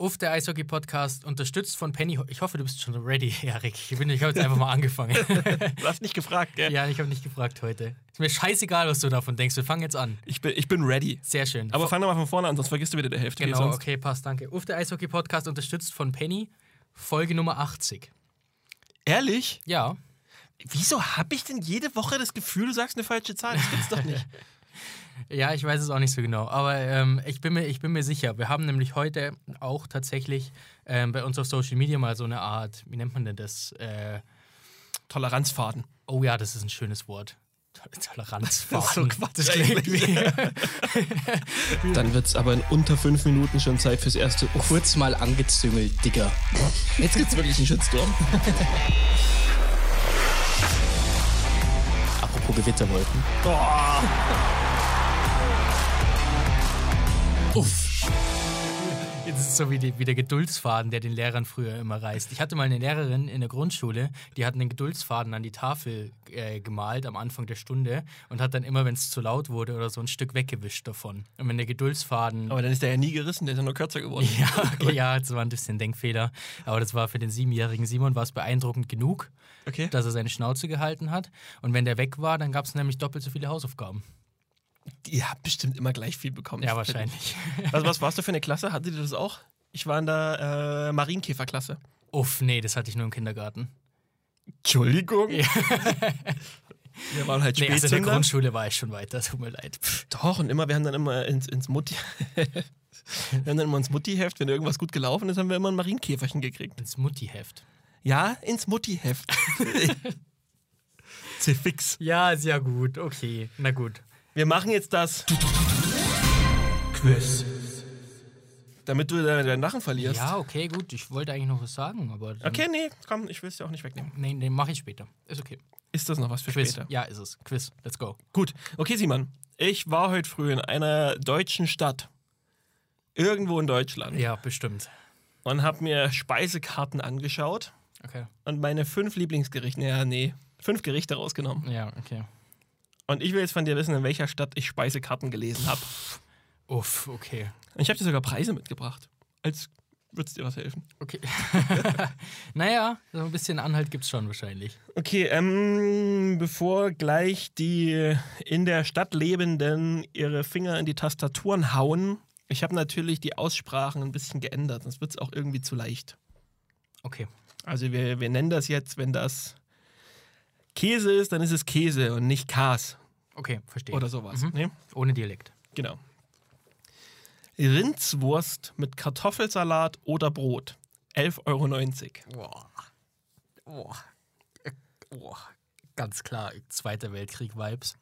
Uff, der Eishockey-Podcast, unterstützt von Penny. Ich hoffe, du bist schon ready, Erik. Ich, bin- ich habe jetzt einfach mal angefangen. Du hast nicht gefragt, gell? ja, ich habe nicht gefragt heute. Ist mir scheißegal, was du davon denkst. Wir fangen jetzt an. Ich, bin, ich bin ready. Sehr schön. Aber fang doch mal von vorne an, sonst vergisst du wieder die Hälfte. genau, okay, passt, danke. Uff, der Eishockey-Podcast, unterstützt von Penny. Folge Nummer 80. Ehrlich? Ja, Wieso habe ich denn jede Woche das Gefühl, du sagst eine falsche Zahl? Das gibt's doch nicht. Ja, ich weiß es auch nicht so genau. Aber ähm, ich, bin mir, ich bin mir sicher. Wir haben nämlich heute auch tatsächlich ähm, bei uns auf Social Media mal so eine Art, wie nennt man denn das? Äh, Toleranzfaden. oh ja, das ist ein schönes Wort. Tol- Toleranzfaden. So Quatsch Das klingt wie. Dann wird's aber in unter fünf Minuten schon Zeit fürs erste Uff. Kurz mal angezüngelt, Digga. Jetzt gibt's wirklich einen Shitstorm. Apropos Gewitterwolken. Uff. Das ist so wie, die, wie der Geduldsfaden, der den Lehrern früher immer reißt. Ich hatte mal eine Lehrerin in der Grundschule, die hat einen Geduldsfaden an die Tafel äh, gemalt am Anfang der Stunde und hat dann immer, wenn es zu laut wurde oder so, ein Stück weggewischt davon. Und wenn der Geduldsfaden Aber dann ist der ja nie gerissen, der ist ja nur kürzer geworden. Ja, okay, ja, das war ein bisschen Denkfehler. Aber das war für den siebenjährigen Simon war es beeindruckend genug, Okay. dass er seine Schnauze gehalten hat. Und wenn der weg war, dann gab es nämlich doppelt so viele Hausaufgaben. Ihr habt bestimmt immer gleich viel bekommen. Ja, wahrscheinlich. Was, was warst du für eine Klasse? Hattet ihr das auch? Ich war in der äh, Marienkäferklasse. Uff, nee, das hatte ich nur im Kindergarten. Entschuldigung? Ja. Wir waren halt Nee, also in der. Grundschule war ich schon weiter, tut mir leid. Pff. Doch, und immer, wir haben dann immer ins, ins Mutti. wir haben dann immer ins Muttiheft, wenn irgendwas gut gelaufen ist, haben wir immer ein Marienkäferchen gekriegt. Ins Muttiheft. Ja, ins Muttiheft. C'est fix. Ja, ist ja gut, okay. Na gut. Wir machen jetzt das, Quiz. damit du deinen Lachen verlierst. Ja, okay, gut. Ich wollte eigentlich noch was sagen, aber. Okay, nee, komm, ich will es dir auch nicht wegnehmen. Nee, nee, mach ich später. Ist okay. Ist das noch was für Quiz. später? Ja, ist es. Quiz. Let's go. Gut, okay, Simon. Ich war heute früh in einer deutschen Stadt. Irgendwo in Deutschland. Ja, bestimmt. Und habe mir Speisekarten angeschaut Okay. und meine fünf Lieblingsgerichte, ja, nee, fünf Gerichte rausgenommen. Ja, okay. Und ich will jetzt von dir wissen, in welcher Stadt ich Speisekarten gelesen habe. Uff, okay. Und ich habe dir sogar Preise mitgebracht. Als würde es dir was helfen. Okay. naja, so ein bisschen Anhalt gibt's schon wahrscheinlich. Okay, ähm, bevor gleich die in der Stadt Lebenden ihre Finger in die Tastaturen hauen, ich habe natürlich die Aussprachen ein bisschen geändert, sonst wird es auch irgendwie zu leicht. Okay. Also wir, wir nennen das jetzt, wenn das Käse ist, dann ist es Käse und nicht Kas Okay, verstehe. oder sowas. Mhm. Ne? Ohne Dialekt. Genau. Rindswurst mit Kartoffelsalat oder Brot. 11,90 Euro. Boah. Boah. Äh, Boah. Ganz klar, Zweiter Weltkrieg-Vibes.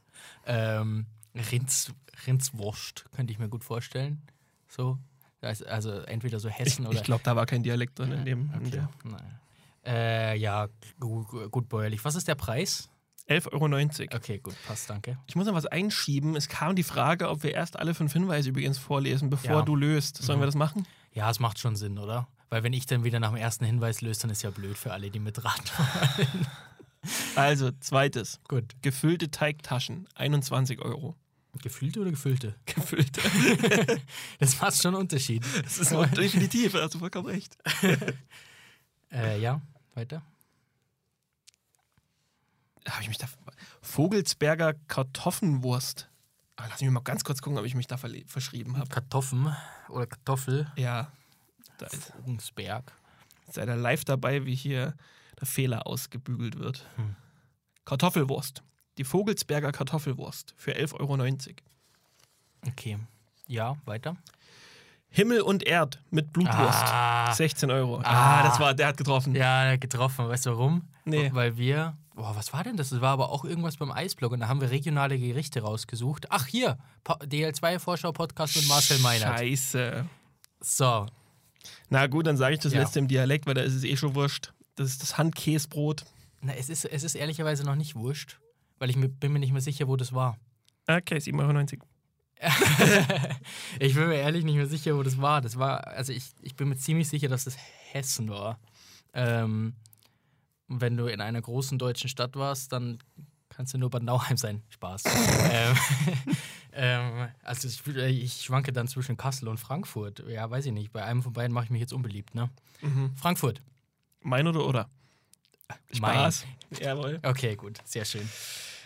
Ähm, Rinds, Rindswurst könnte ich mir gut vorstellen. So. Also also entweder so Hessen Ich, oder. ich glaube, da war kein Dialekt drin in dem. in Okay. der- Nein. Äh, ja, gut, gut bäuerlich. Was ist der Preis? 11,90 Euro. Okay, gut, passt, danke. Ich muss noch was einschieben. Es kam die Frage, ob wir erst alle fünf Hinweise übrigens vorlesen, bevor Ja. du löst. Sollen Mhm. wir das machen? Ja, es macht schon Sinn, oder? Weil wenn ich dann wieder nach dem ersten Hinweis löse, dann ist ja blöd für alle, die mitraten. Also, zweites. gut. Gefüllte Teigtaschen, 21 Euro. Gefüllte oder gefüllte? Gefüllte. Das macht schon einen Unterschied. Das ist definitiv, da hast du vollkommen recht. Äh, ja, weiter. Habe ich mich da. Vogelsberger Kartoffelwurst. Ah, lass mich mal ganz kurz gucken, ob ich mich da verschrieben habe. Kartoffeln oder Kartoffel. Ja. Da ist, Vogelsberg. seid ihr live dabei, wie hier der Fehler ausgebügelt wird. Hm. Kartoffelwurst. Die Vogelsberger Kartoffelwurst für 11,90 Euro. Okay. Ja, weiter. Himmel und Erd mit Blutwurst. Ah. 16 Euro. Ah. Ah, das war, der hat getroffen. Ja, getroffen. Weißt du warum? Nee. Weil wir. Boah, was war denn das? Das war aber auch irgendwas beim Eisblock und da haben wir regionale Gerichte rausgesucht. Ach, hier. Po- DL2-Vorschau-Podcast mit Marcel Meinert. Scheiße. So. Na gut, dann sage ich das Ja. letzte im Dialekt, weil da ist es eh schon wurscht. Das ist das Handkäsebrot. Na, es ist, es ist ehrlicherweise noch nicht wurscht, weil ich mir, bin mir nicht mehr sicher, wo das war. Okay, 7,90 Euro. ich bin mir ehrlich nicht mehr sicher, wo das war. Das war, also ich, ich bin mir ziemlich sicher, dass das Hessen war. Ähm, wenn du in einer großen deutschen Stadt warst, dann Kannst du nur Bad Nauheim sein. Spaß. ähm, ähm, also ich, ich, schwanke dann zwischen Kassel und Frankfurt. Ja, weiß ich nicht. Bei einem von beiden mache ich mich jetzt unbeliebt, ne? Mhm. Frankfurt. Mein oder oder? Mein. Jawohl. Okay, gut. Sehr schön.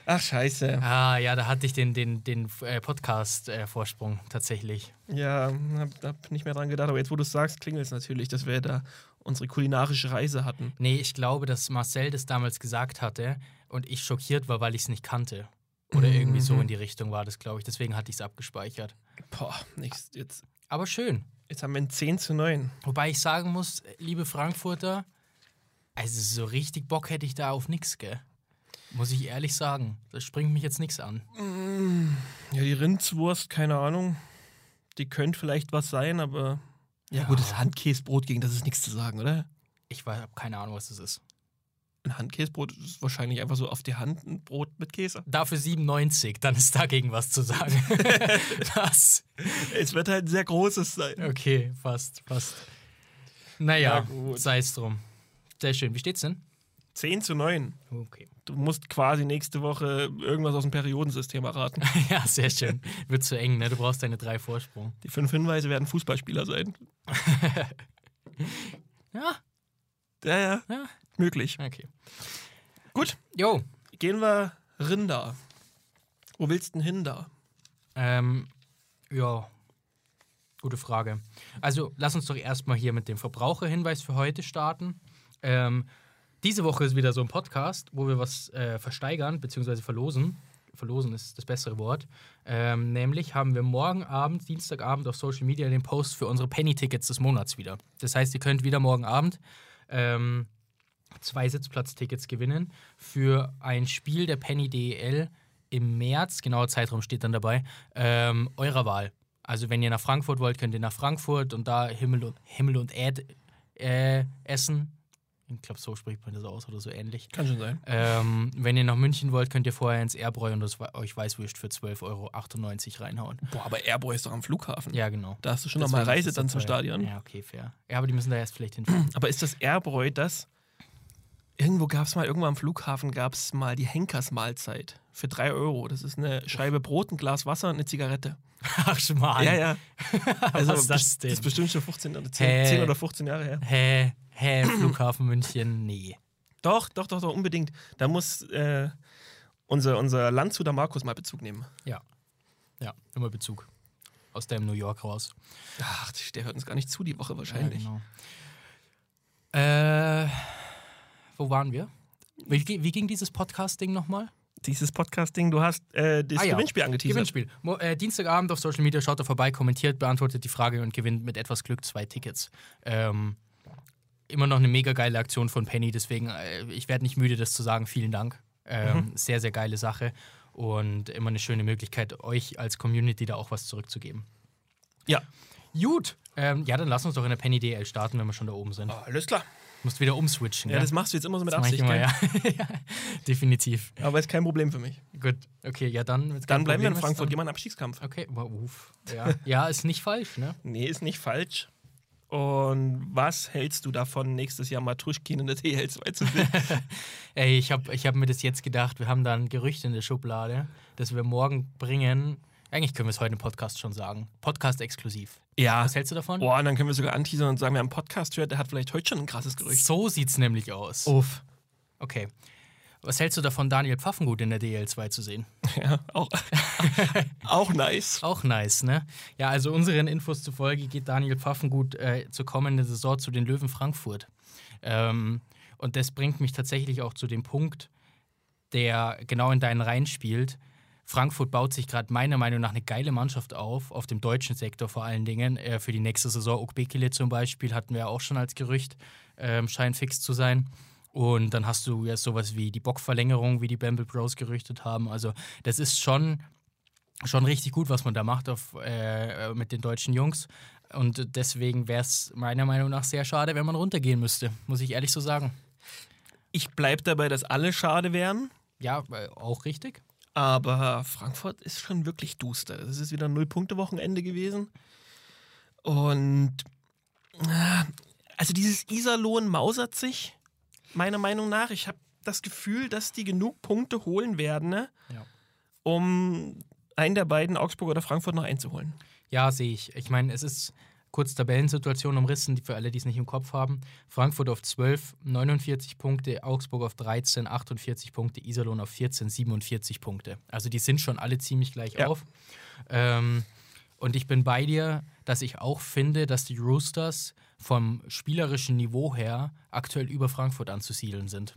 Ach, scheiße. Ah, ja, da hatte ich den, den, den äh, Podcast-Vorsprung tatsächlich. Ja, hab, hab nicht mehr dran gedacht, aber jetzt, wo du es sagst, klingelt es natürlich, dass wir da unsere kulinarische Reise hatten. Nee, ich glaube, dass Marcel das damals gesagt hatte und ich schockiert war, weil ich es nicht kannte. Oder irgendwie so in die Richtung war das, glaube ich. Deswegen hatte ich es abgespeichert. Boah, nichts. Jetzt, Aber schön. jetzt haben wir ein 10 zu 9. Wobei ich sagen muss, liebe Frankfurter, also so richtig Bock hätte ich da auf nichts, gell? Muss ich ehrlich sagen. Das springt mich jetzt nichts an. Ja, die Rindswurst, keine Ahnung. Die könnte vielleicht was sein, aber. Ja, gut, das Handkäsebrot gegen das ist nichts zu sagen, oder? Ich habe keine Ahnung, was das ist. Ein Handkäsebrot ist wahrscheinlich einfach so auf die Hand ein Brot mit Käse. Dafür 97, dann ist dagegen was zu sagen. das. Es wird halt ein sehr großes sein. Okay, fast, fast. Naja, Ja, sei es drum. Sehr schön. Wie steht's denn? 10 zu 9. Okay. Du musst quasi nächste Woche irgendwas aus dem Periodensystem erraten. Ja, sehr schön. Wird zu eng, ne? Du brauchst deine drei Vorsprung. Die fünf Hinweise werden Fußballspieler sein. Ja, Ja, ja, ja. möglich. Okay. Gut, Jo, gehen wir Rinder. Wo willst du denn hin da? ähm, ja. Gute Frage. Also, lass uns doch erstmal hier mit dem Verbraucherhinweis für heute starten. Ähm, diese Woche ist wieder so ein Podcast, wo wir was äh, versteigern bzw. verlosen. Verlosen ist das bessere Wort. Ähm, nämlich haben wir morgen Abend, Dienstagabend auf Social Media den Post für unsere Penny-Tickets des Monats wieder. Das heißt, ihr könnt wieder morgen Abend ähm, zwei Sitzplatztickets gewinnen für ein Spiel der Penny DEL im März, genauer Zeitraum steht dann dabei, ähm, eurer Wahl. Also wenn ihr nach Frankfurt wollt, könnt ihr nach Frankfurt und da Himmel und, Himmel und Erd äh, essen. Ich glaube, so spricht man das aus oder so ähnlich. Kann schon sein. Ähm, wenn ihr nach München wollt, könnt ihr vorher ins Erbräu und das euch Weißwürst für 12,98 Euro reinhauen. Boah, aber Airboy ist doch am Flughafen. Ja, genau. Da hast du schon nochmal Reise dann zum teuer. Stadion. Ja, okay, fair. Ja, aber die müssen da erst vielleicht hinfahren. Aber ist das Airbräu das? Irgendwo gab es mal, irgendwo am Flughafen gab es mal die Henkersmahlzeit für 3 Euro. Das ist eine Scheibe Brot, ein Glas Wasser und eine Zigarette. Ach, Schmarrn. Ja, ja. Also, Was ist das Das denn? ist bestimmt schon 15 oder 10, Hä? 10 oder 15 Jahre her. Hä? Hä? Flughafen München? Nee. Doch, doch, doch, doch, unbedingt. Da muss äh, unser, unser Landshuter Markus mal Bezug nehmen. Ja. Ja, immer Bezug. Aus dem New York raus. Ach, der hört uns gar nicht zu die Woche wahrscheinlich. Ja, genau. Äh, wo waren wir? Wie, wie ging dieses Podcast-Ding nochmal? Dieses Podcast-Ding, du hast äh, das Ah ja. Gewinnspiel angeteasert. Gewinnspiel. Mo äh, Dienstagabend auf Social Media schaut da vorbei, kommentiert, beantwortet die Frage und gewinnt mit etwas Glück zwei Tickets. Ähm, immer noch eine mega geile Aktion von Penny, deswegen, äh, ich werde nicht müde, das zu sagen. Vielen Dank. Ähm, Sehr, sehr geile Sache und immer eine schöne Möglichkeit, euch als Community da auch was zurückzugeben. Ja. Gut. Ähm, ja, dann lass uns doch in der Penny DL starten, wenn wir schon da oben sind. Ah, alles klar. Musst wieder umswitchen. Ja, gell? das machst du jetzt immer so mit Das Absicht. immer, ja. ja. Definitiv. Aber ist kein Problem für mich. Gut. Okay, ja, dann. Dann bleiben wir in Problem Frankfurt, gehen wir in Abstiegskampf. Okay, wow, uff. Ja. ja, ist nicht falsch, ne? Nee, ist nicht falsch. Und was hältst du davon, nächstes Jahr Matruschkin in der DL2 zu sehen? Ey, ich habe ich hab mir das jetzt gedacht, wir haben da ein Gerücht in der Schublade, das wir morgen bringen. Eigentlich können wir es heute im Podcast schon sagen. Podcast exklusiv. ja. Was hältst du davon? Boah, dann können wir sogar anteasern und sagen, wer einen Podcast hört, der hat vielleicht heute schon ein krasses Gerücht. So sieht's nämlich aus. Uff. Okay. Was hältst du davon, Daniel Pfaffengut in der DL2 zu sehen? Ja, auch, auch nice. Auch nice, ne? Ja, also unseren Infos zufolge geht Daniel Pfaffengut äh, zur kommenden Saison zu den Löwen Frankfurt. Ähm, und das bringt mich tatsächlich auch zu dem Punkt, der genau in deinen Reihen spielt. Frankfurt baut sich gerade meiner Meinung nach eine geile Mannschaft auf, auf dem deutschen Sektor vor allen Dingen. Äh, für die nächste Saison, Ukbekele zum Beispiel, hatten wir ja auch schon als Gerücht, ähm, scheint fix zu sein. Und dann hast du ja sowas wie die Bockverlängerung, wie die Bamble Bros gerüchtet haben. Also das ist schon schon richtig gut, was man da macht auf, äh, mit den deutschen Jungs. Und deswegen wäre es meiner Meinung nach sehr schade, wenn man runtergehen müsste, muss ich ehrlich so sagen. Ich bleib dabei, dass alle schade wären. Ja, äh, auch richtig. Aber Frankfurt ist schon wirklich duster. Das ist wieder ein Null-Punkte-Wochenende gewesen. Und äh, also dieses Iserlohn mausert sich, meiner Meinung nach. Ich habe das Gefühl, dass die genug Punkte holen werden, ne? Ja. um einen der beiden, Augsburg oder Frankfurt, noch einzuholen. Ja, sehe ich. Ich meine, es ist kurz Tabellensituation umrissen, für alle, die es nicht im Kopf haben. Frankfurt auf 12, 49 Punkte, Augsburg auf 13, 48 Punkte, Iserlohn auf 14, 47 Punkte. Also die sind schon alle ziemlich gleich Ja. auf. Ähm, und ich bin bei dir, dass ich auch finde, dass die Roosters vom spielerischen Niveau her aktuell über Frankfurt anzusiedeln sind.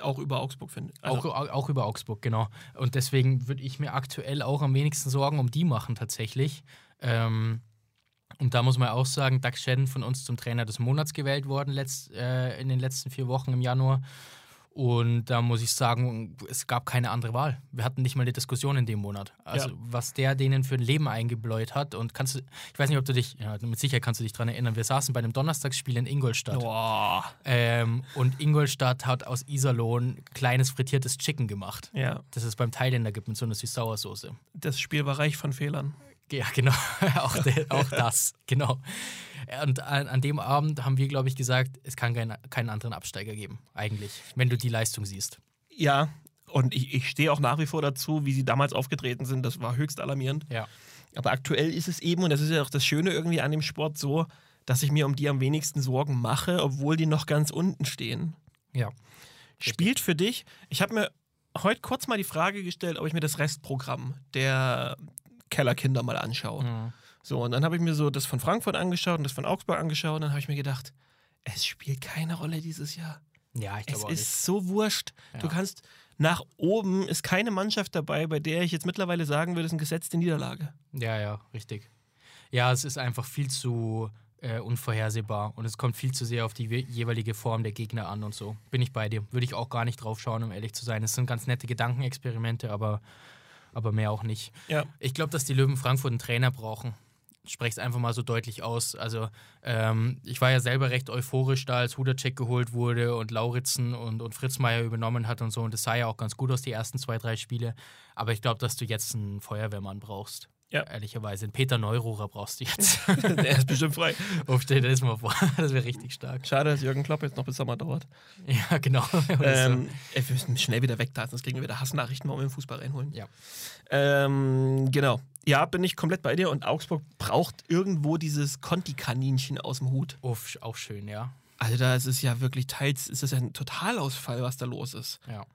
Auch über Augsburg, finde ich. Also, auch, auch über Augsburg, genau. Und deswegen würde ich mir aktuell auch am wenigsten Sorgen um die machen, tatsächlich. Ähm, und da muss man auch sagen, Doug Shedden von uns zum Trainer des Monats gewählt worden letzt, äh, in den letzten vier Wochen im Januar. Und da muss ich sagen, es gab keine andere Wahl. Wir hatten nicht mal eine Diskussion in dem Monat. Also, Ja. was der denen für ein Leben eingebläut hat. Und kannst du, ich weiß nicht, ob du dich, ja, mit Sicherheit kannst du dich daran erinnern, wir saßen bei einem Donnerstagsspiel in Ingolstadt. boah. Ähm, und Ingolstadt hat aus Iserlohn kleines frittiertes Chicken gemacht. Ja, Das es beim Thailänder gibt mit so einer Süß-Sauersoße. das Spiel war reich von Fehlern. Ja, genau. auch, de, auch das. Genau. Und an, an dem Abend haben wir, glaube ich, gesagt, es kann kein, keinen anderen Absteiger geben, eigentlich, wenn du die Leistung siehst. Ja, und ich, ich stehe auch nach wie vor dazu, wie sie damals aufgetreten sind. Das war höchst alarmierend. Ja. Aber aktuell ist es eben, und das ist ja auch das Schöne irgendwie an dem Sport so, dass ich mir um die am wenigsten Sorgen mache, obwohl die noch ganz unten stehen. Ja. Spielt für dich, ich habe mir heute kurz mal die Frage gestellt, ob ich mir das Restprogramm der Kellerkinder mal anschaue. Mhm. So, und dann habe ich mir so das von Frankfurt angeschaut und das von Augsburg angeschaut und dann habe ich mir gedacht, es spielt keine Rolle dieses Jahr. Ja, ich Es glaube auch ist nicht. so wurscht. Du Ja. kannst nach oben ist keine Mannschaft dabei, bei der ich jetzt mittlerweile sagen würde, es ist eine gesetzte Niederlage. Ja, ja, richtig. Ja, es ist einfach viel zu äh, unvorhersehbar und es kommt viel zu sehr auf die we- jeweilige Form der Gegner an und so. Bin ich bei dir. Würde ich auch gar nicht drauf schauen, um ehrlich zu sein. Es sind ganz nette Gedankenexperimente, aber, aber mehr auch nicht. Ja. Ich glaube, dass die Löwen Frankfurt einen Trainer brauchen. Spreche es einfach mal so deutlich aus. Also, ähm, ich war ja selber recht euphorisch da, als Hudacek geholt wurde und Lauritzen und, und Fritzmeier übernommen hat und so. Und das sah ja auch ganz gut aus, die ersten zwei, drei Spiele. Aber ich glaube, dass du jetzt einen Feuerwehrmann brauchst. Ja. Ehrlicherweise. Einen Peter Neururer brauchst du jetzt. Der ist bestimmt frei. Aufstell dir das mal vor. Das wäre richtig stark. Schade, dass Jürgen Klopp jetzt noch bis Sommer dauert. Ja, genau. Ähm, ey, wir müssen schnell wieder weg da, sonst kriegen wir wieder Hassnachrichten, warum wir den Fußball reinholen. Ja. Ähm, genau. Ja, bin ich komplett bei dir und Augsburg braucht irgendwo dieses Conti-Kaninchen aus dem Hut. Uff, auch schön, ja. Also da ist es ja wirklich teils, ist es ein Totalausfall, was da los ist. Ja,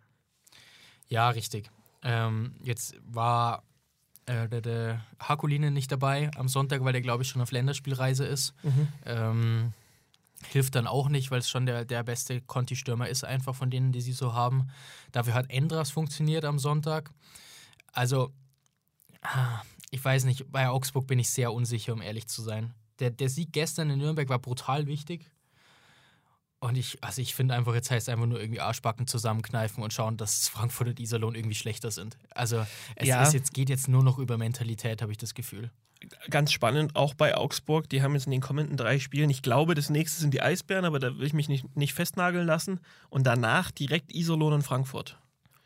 ja richtig. Ähm, jetzt war äh, der, der Hakuline nicht dabei am Sonntag, weil der, glaube ich, schon auf Länderspielreise ist. Ähm, hilft dann auch nicht, weil es schon der, der beste Conti-Stürmer ist, einfach von denen, die sie so haben. Dafür hat Endras funktioniert am Sonntag. Also, ah, ich weiß nicht, bei Augsburg bin ich sehr unsicher, um ehrlich zu sein. Der, der Sieg gestern in Nürnberg war brutal wichtig. Und ich, also ich finde einfach, jetzt heißt es einfach nur irgendwie Arschbacken zusammenkneifen und schauen, dass Frankfurt und Iserlohn irgendwie schlechter sind. Also es Ja. ist jetzt, geht jetzt nur noch über Mentalität, habe ich das Gefühl. Ganz spannend, auch bei Augsburg, die haben jetzt in den kommenden drei Spielen, ich glaube, das nächste sind die Eisbären, aber da will ich mich nicht, nicht festnageln lassen. Und danach direkt Iserlohn und Frankfurt.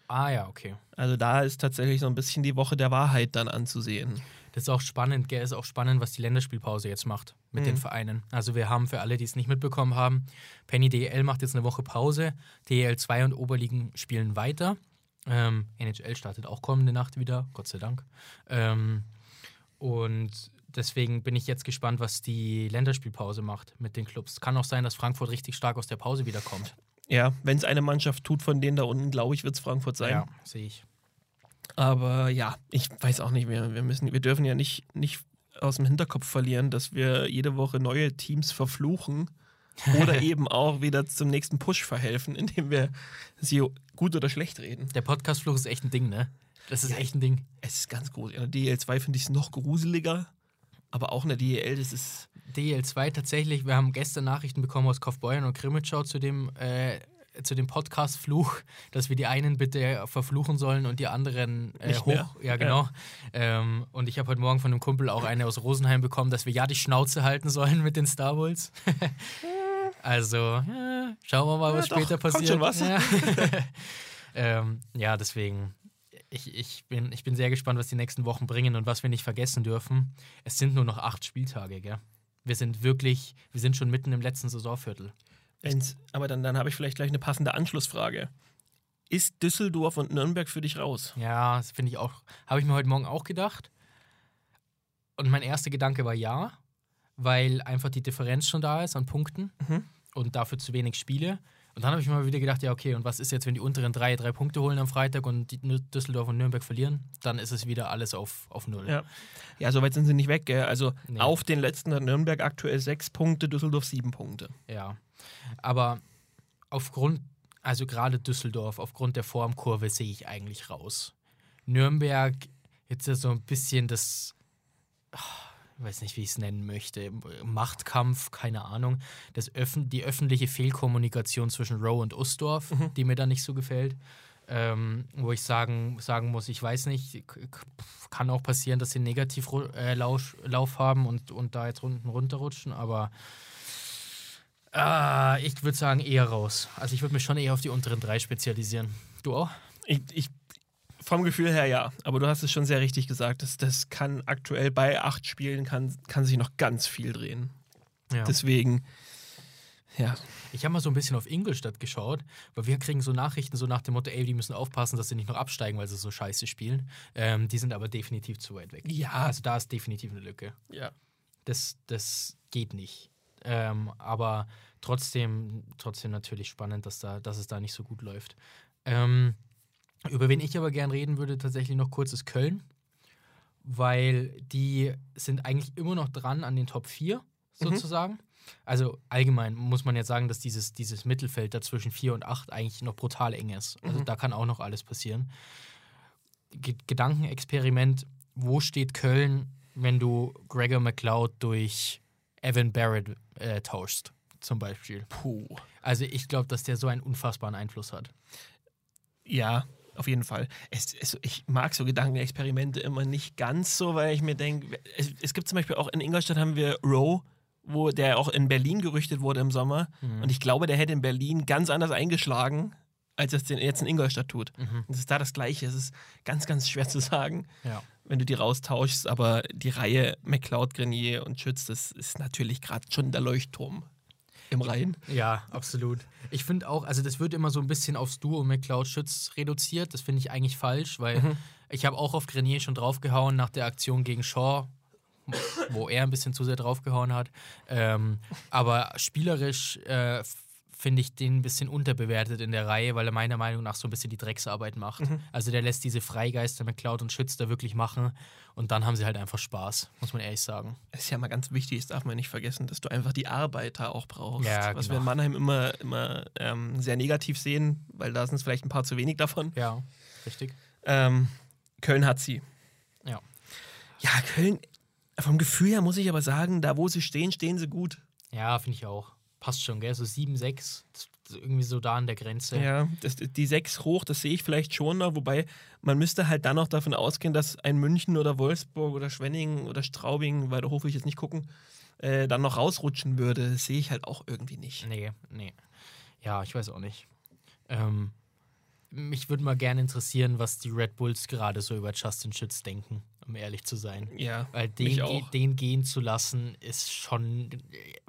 Ah ja, okay. Also da ist tatsächlich so ein bisschen die Woche der Wahrheit dann anzusehen. Das ist auch spannend, gell? Ist auch spannend, was die Länderspielpause jetzt macht mit den Vereinen. Also wir haben für alle, die es nicht mitbekommen haben, Penny DEL macht jetzt eine Woche Pause. DEL 2 und Oberligen spielen weiter. Ähm, NHL startet auch kommende Nacht wieder, Gott sei Dank. Ähm, und deswegen bin ich jetzt gespannt, was die Länderspielpause macht mit den Clubs. Kann auch sein, dass Frankfurt richtig stark aus der Pause wiederkommt. Ja, wenn es eine Mannschaft tut von denen da unten, glaube ich, wird es Frankfurt sein. Ja, sehe ich. Aber ja, ich weiß auch nicht mehr. Wir, müssen, wir dürfen ja nicht, nicht aus dem Hinterkopf verlieren, dass wir jede Woche neue Teams verfluchen oder eben auch wieder zum nächsten Push verhelfen, indem wir sie gut oder schlecht reden. Der Podcast-Fluch ist echt ein Ding, ne? Das ist echt ein Ding. Es ist ganz groß. In der DL2 finde ich es noch gruseliger, aber auch in der DL, das ist. DL2 tatsächlich, wir haben gestern Nachrichten bekommen aus Kaufbeuren und Grimmitschau zu dem, äh, zu dem Podcast Fluch, dass wir die einen bitte verfluchen sollen und die anderen äh, hoch. mehr. Ja, genau. Ähm, und ich habe heute Morgen von einem Kumpel auch eine aus Rosenheim bekommen, dass wir ja die Schnauze halten sollen mit den Star Wars. also, ja, schauen wir mal, was Ja, doch, später kommt passiert. schon was. Ja, ähm, ja deswegen. Ich, ich, bin, ich bin sehr gespannt, was die nächsten Wochen bringen und was wir nicht vergessen dürfen. Es sind nur noch acht Spieltage, gell? Wir sind wirklich, wir sind schon mitten im letzten Saisonviertel. Wenn's, aber dann, dann habe ich vielleicht gleich eine passende Anschlussfrage. ist Düsseldorf und Nürnberg für dich raus. Ja, das finde ich auch, habe ich mir heute Morgen auch gedacht. Und mein erster Gedanke war ja, weil einfach die Differenz schon da ist an Punkten Mhm. und dafür zu wenig Spiele. Und dann habe ich mir mal wieder gedacht, ja, okay, und was ist jetzt, wenn die unteren drei drei Punkte holen am Freitag und Düsseldorf und Nürnberg verlieren? Dann ist es wieder alles auf, auf Null. Ja. Ja, so weit sind sie nicht weg. Gell? Also Nee. auf den letzten hat Nürnberg aktuell sechs Punkte, Düsseldorf sieben Punkte. Ja. Aber aufgrund, also gerade Düsseldorf, aufgrund der Formkurve sehe ich eigentlich raus. Nürnberg, jetzt ist so ein bisschen das, ich weiß nicht, wie ich es nennen möchte, Machtkampf, keine Ahnung. Das Öffn die öffentliche Fehlkommunikation zwischen Rowe und Usdorf, die mir da nicht so gefällt. Ähm, wo ich sagen, sagen muss, ich weiß nicht, kann auch passieren, dass sie einen Negativlauf äh, haben und, und da jetzt unten runterrutschen, aber Ah, ich würde sagen eher raus. Also ich würde mich schon eher auf die unteren drei spezialisieren. Du auch? Ich, ich, vom Gefühl her ja, aber du hast es schon sehr richtig gesagt. Das, das kann aktuell bei acht Spielen kann, kann sich noch ganz viel drehen. Ja. Deswegen, ja. ich habe mal so ein bisschen auf Ingolstadt geschaut, weil wir kriegen so Nachrichten so nach dem Motto, ey, die müssen aufpassen, dass sie nicht noch absteigen, weil sie so scheiße spielen. Ähm, die sind aber definitiv zu weit weg. Ja. Also da ist definitiv eine Lücke. ja. Das, das geht nicht. Ähm, aber trotzdem, trotzdem natürlich spannend, dass, da, dass es da nicht so gut läuft. Ähm, über wen ich aber gern reden würde, tatsächlich noch kurz, ist Köln. Weil die sind eigentlich immer noch dran an den Top 4, sozusagen. Also allgemein muss man jetzt sagen, dass dieses, dieses Mittelfeld da zwischen 4 und 8 eigentlich noch brutal eng ist. Also da kann auch noch alles passieren. Ge Gedankenexperiment, wo steht Köln, wenn du Gregor McLeod durch Evan Barrett äh, tauschst, zum Beispiel? Puh. Also ich glaube, dass der so einen unfassbaren Einfluss hat. Ja, auf jeden Fall. Es, es, ich mag so Gedankenexperimente immer nicht ganz so, weil ich mir denke, es, es gibt zum Beispiel auch in Ingolstadt haben wir Rowe, wo der auch in Berlin gerüchtet wurde im Sommer. Und ich glaube, der hätte in Berlin ganz anders eingeschlagen, als es den jetzt in Ingolstadt tut. Und es ist da das Gleiche. Es ist ganz, ganz schwer zu sagen, Ja. wenn du die raustauschst. Aber die Reihe McLeod, Grenier und Schütz, das ist natürlich gerade schon der Leuchtturm im Rhein. Ja, absolut. Ich finde auch, also das wird immer so ein bisschen aufs Duo McLeod Schütz reduziert. Das finde ich eigentlich falsch, weil ich habe auch auf Grenier schon draufgehauen nach der Aktion gegen Shaw, wo er ein bisschen zu sehr draufgehauen hat. Ähm, aber spielerisch äh, finde ich den ein bisschen unterbewertet in der Reihe, weil er meiner Meinung nach so ein bisschen die Drecksarbeit macht. Also der lässt diese Freigeister McLeod und Schütz da wirklich machen und dann haben sie halt einfach Spaß, muss man ehrlich sagen. Das ist ja mal ganz wichtig, das darf man nicht vergessen, dass du einfach die Arbeiter auch brauchst. Ja, was genau. wir in Mannheim immer, immer ähm, sehr negativ sehen, weil da sind es vielleicht ein paar zu wenig davon. Ja, richtig. Ähm, Köln hat sie. Ja. Ja, Köln, vom Gefühl her muss ich aber sagen, da wo sie stehen, stehen sie gut. Ja, finde ich auch. Passt schon, gell? So 7, 6, das ist irgendwie so da an der Grenze. Ja, das, die sechs hoch, das sehe ich vielleicht schon noch, wobei man müsste halt dann noch davon ausgehen, dass ein München oder Wolfsburg oder Schwenningen oder Straubing, weiter hoch will ich jetzt nicht gucken, äh, dann noch rausrutschen würde. Das sehe ich halt auch irgendwie nicht. Nee, nee. Ja, ich weiß auch nicht. Ähm, mich würde mal gerne interessieren, was die Red Bulls gerade so über Justin Schütz denken, um ehrlich zu sein. Ja, Weil den, den gehen zu lassen, ist schon.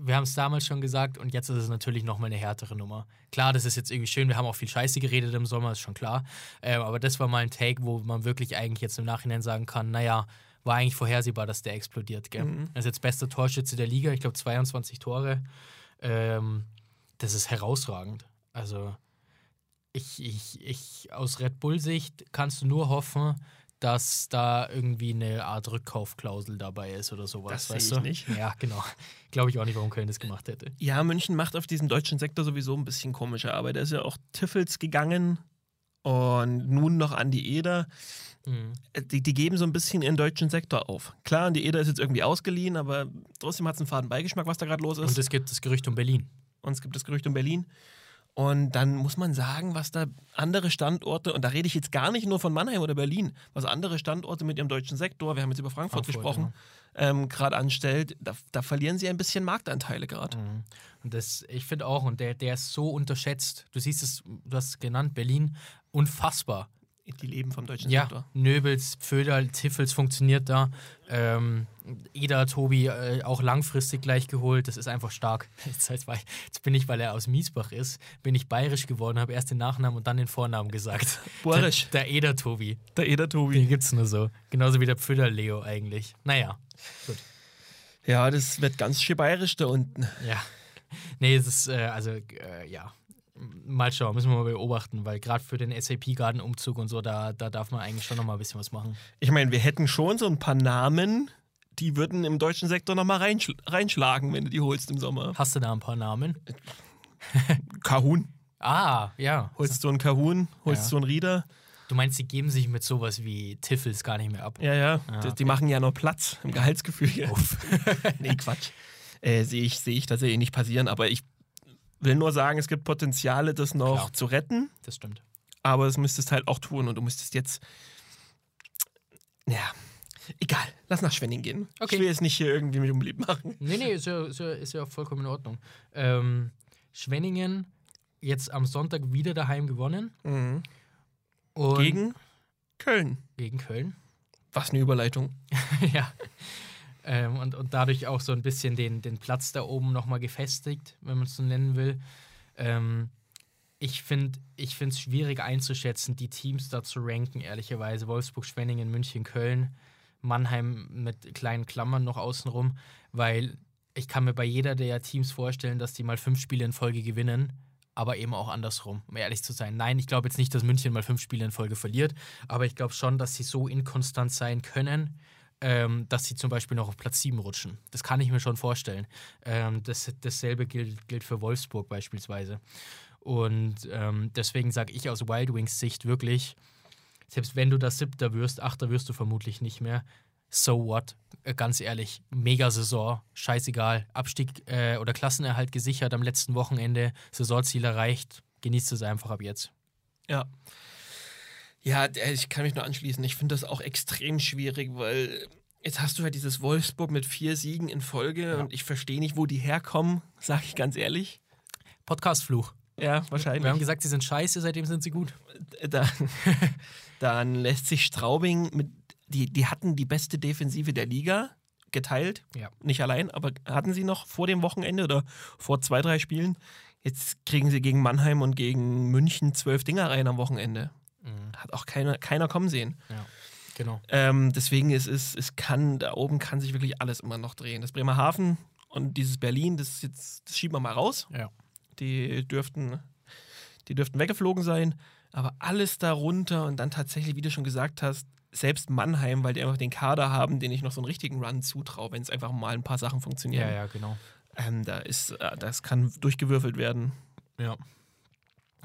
Wir haben es damals schon gesagt und jetzt ist es natürlich nochmal eine härtere Nummer. Klar, das ist jetzt irgendwie schön, wir haben auch viel Scheiße geredet im Sommer, ist schon klar. Ähm, aber das war mal ein Take, wo man wirklich eigentlich jetzt im Nachhinein sagen kann: naja, war eigentlich vorhersehbar, dass der explodiert. Gell? Mhm. Er ist jetzt bester Torschütze der Liga, ich glaube 22 Tore. Ähm, das ist herausragend. Also, ich, ich, ich, aus Red Bull-Sicht kannst du nur hoffen, dass da irgendwie eine Art Rückkaufklausel dabei ist oder sowas. Das weißt ich du? nicht. Ja, genau. Glaube ich auch nicht, warum Köln das gemacht hätte. Ja, München macht auf diesem deutschen Sektor sowieso ein bisschen komische Arbeit. Da ist ja auch Tiffels gegangen und nun noch Andi Eder. Mhm. Die, die geben so ein bisschen ihren deutschen Sektor auf. Klar, Andi Eder ist jetzt irgendwie ausgeliehen, aber trotzdem hat es einen faden Beigeschmack, was da gerade los ist. Und es gibt das Gerücht um Berlin. und es gibt das Gerücht um Berlin. Und dann muss man sagen, was da andere Standorte, und da rede ich jetzt gar nicht nur von Mannheim oder Berlin, was andere Standorte mit ihrem deutschen Sektor, wir haben jetzt über Frankfurt, Frankfurt, gesprochen, ähm, gerade anstellt, da, da verlieren sie ein bisschen Marktanteile gerade. Mhm. Und das, ich finde auch, und der, der ist so unterschätzt. Du siehst es, du hast es genannt, Berlin, unfassbar. Die leben vom deutschen Ja, Sektor. Nöbels, Pföderl, Tiffels funktioniert da. Ähm, Ida, Tobi äh, auch langfristig gleich geholt. Das ist einfach stark. Jetzt, heißt, jetzt bin ich, weil er aus Miesbach ist, bin ich bayerisch geworden, habe erst den Nachnamen und dann den Vornamen gesagt. Bayerisch. Der, der Eder Tobi. Der Eder Den Tobi. gibt's nur so. Genauso wie der Pföderl Leo eigentlich. Naja, Ja, das wird ganz schön bayerisch da unten. ja. Nee, es ist, äh, also, äh, ja. Mal schauen, müssen wir mal beobachten, weil gerade für den SAP-Garden-Umzug und so, da, da darf man eigentlich schon noch mal ein bisschen was machen. Ich meine, wir hätten schon so ein paar Namen, die würden im deutschen Sektor nochmal reinschl reinschlagen, wenn du die holst im Sommer. Hast du da ein paar Namen? Kahun. Ah, ja. Holst du einen Kahun, holst Ja. du einen Rieder. Du meinst, die geben sich mit sowas wie Tiffels gar nicht mehr ab? Ja, ja. Ah, die, die machen ja noch Platz im Gehaltsgefüge. nee, Quatsch. Äh, Sehe ich, seh ich tatsächlich nicht passieren, aber ich will nur sagen, es gibt Potenziale, das noch Klar. zu retten, Das stimmt. aber das müsstest halt auch tun und du müsstest jetzt. Ja, egal. Lass nach Schwenning gehen. Okay. Ich will jetzt nicht hier irgendwie mich unbeliebt machen. Nee, nee, ist ja, ist ja, ist ja vollkommen in Ordnung. Ähm, Schwenningen jetzt am Sonntag wieder daheim gewonnen. Mhm. Gegen Köln. gegen Köln. Was eine Überleitung. ja. Ähm, und, und dadurch auch so ein bisschen den, den Platz da oben nochmal gefestigt, wenn man es so nennen will. Ähm, ich finde es schwierig einzuschätzen, die Teams da zu ranken, ehrlicherweise. Wolfsburg, Schwenningen, München, Köln, Mannheim mit kleinen Klammern noch außenrum, weil ich kann mir bei jeder der Teams vorstellen, dass die mal fünf Spiele in Folge gewinnen, aber eben auch andersrum, um ehrlich zu sein. Nein, ich glaube jetzt nicht, dass München mal fünf Spiele in Folge verliert, aber ich glaube schon, dass sie so inkonstant sein können, ähm, dass sie zum Beispiel noch auf Platz 7 rutschen. Das kann ich mir schon vorstellen. Ähm, das, dasselbe gilt, gilt für Wolfsburg beispielsweise. Und ähm, deswegen sage ich aus Wild Wings Sicht wirklich, selbst wenn du da Siebter wirst, Achter wirst du vermutlich nicht mehr. So what? Äh, Ganz ehrlich, mega Saison, scheißegal. Abstieg äh, oder Klassenerhalt gesichert am letzten Wochenende, Saisonziel erreicht. Genießt es einfach ab jetzt. Ja. Ja, äh, ich kann mich nur anschließen. Ich finde das auch extrem schwierig, weil jetzt hast du halt dieses Wolfsburg mit vier Siegen in Folge und ich verstehe nicht, wo die herkommen, sage ich ganz ehrlich. Podcast-Fluch. Ja, wahrscheinlich. Wir haben gesagt, sie sind scheiße, seitdem sind sie gut. da, dann lässt sich Straubing mit, die, die hatten die beste Defensive der Liga geteilt. Ja. Nicht allein, aber hatten sie noch vor dem Wochenende oder vor zwei, drei Spielen. Jetzt kriegen sie gegen Mannheim und gegen München zwölf Dinger rein am Wochenende. Mhm. Hat auch keiner, keiner kommen sehen. Ja, genau. Ähm, deswegen ist es, es kann, da oben kann sich wirklich alles immer noch drehen. Das Bremerhaven und dieses Berlin, das jetzt, das schieben wir mal raus. Ja. Die dürften, die dürften weggeflogen sein. Aber alles darunter und dann tatsächlich, wie du schon gesagt hast, selbst Mannheim, weil die einfach den Kader haben, den ich noch so einen richtigen Run zutraue, wenn es einfach mal ein paar Sachen funktionieren. Ja, ja, genau. Ähm, da ist, äh, das kann durchgewürfelt werden. Ja.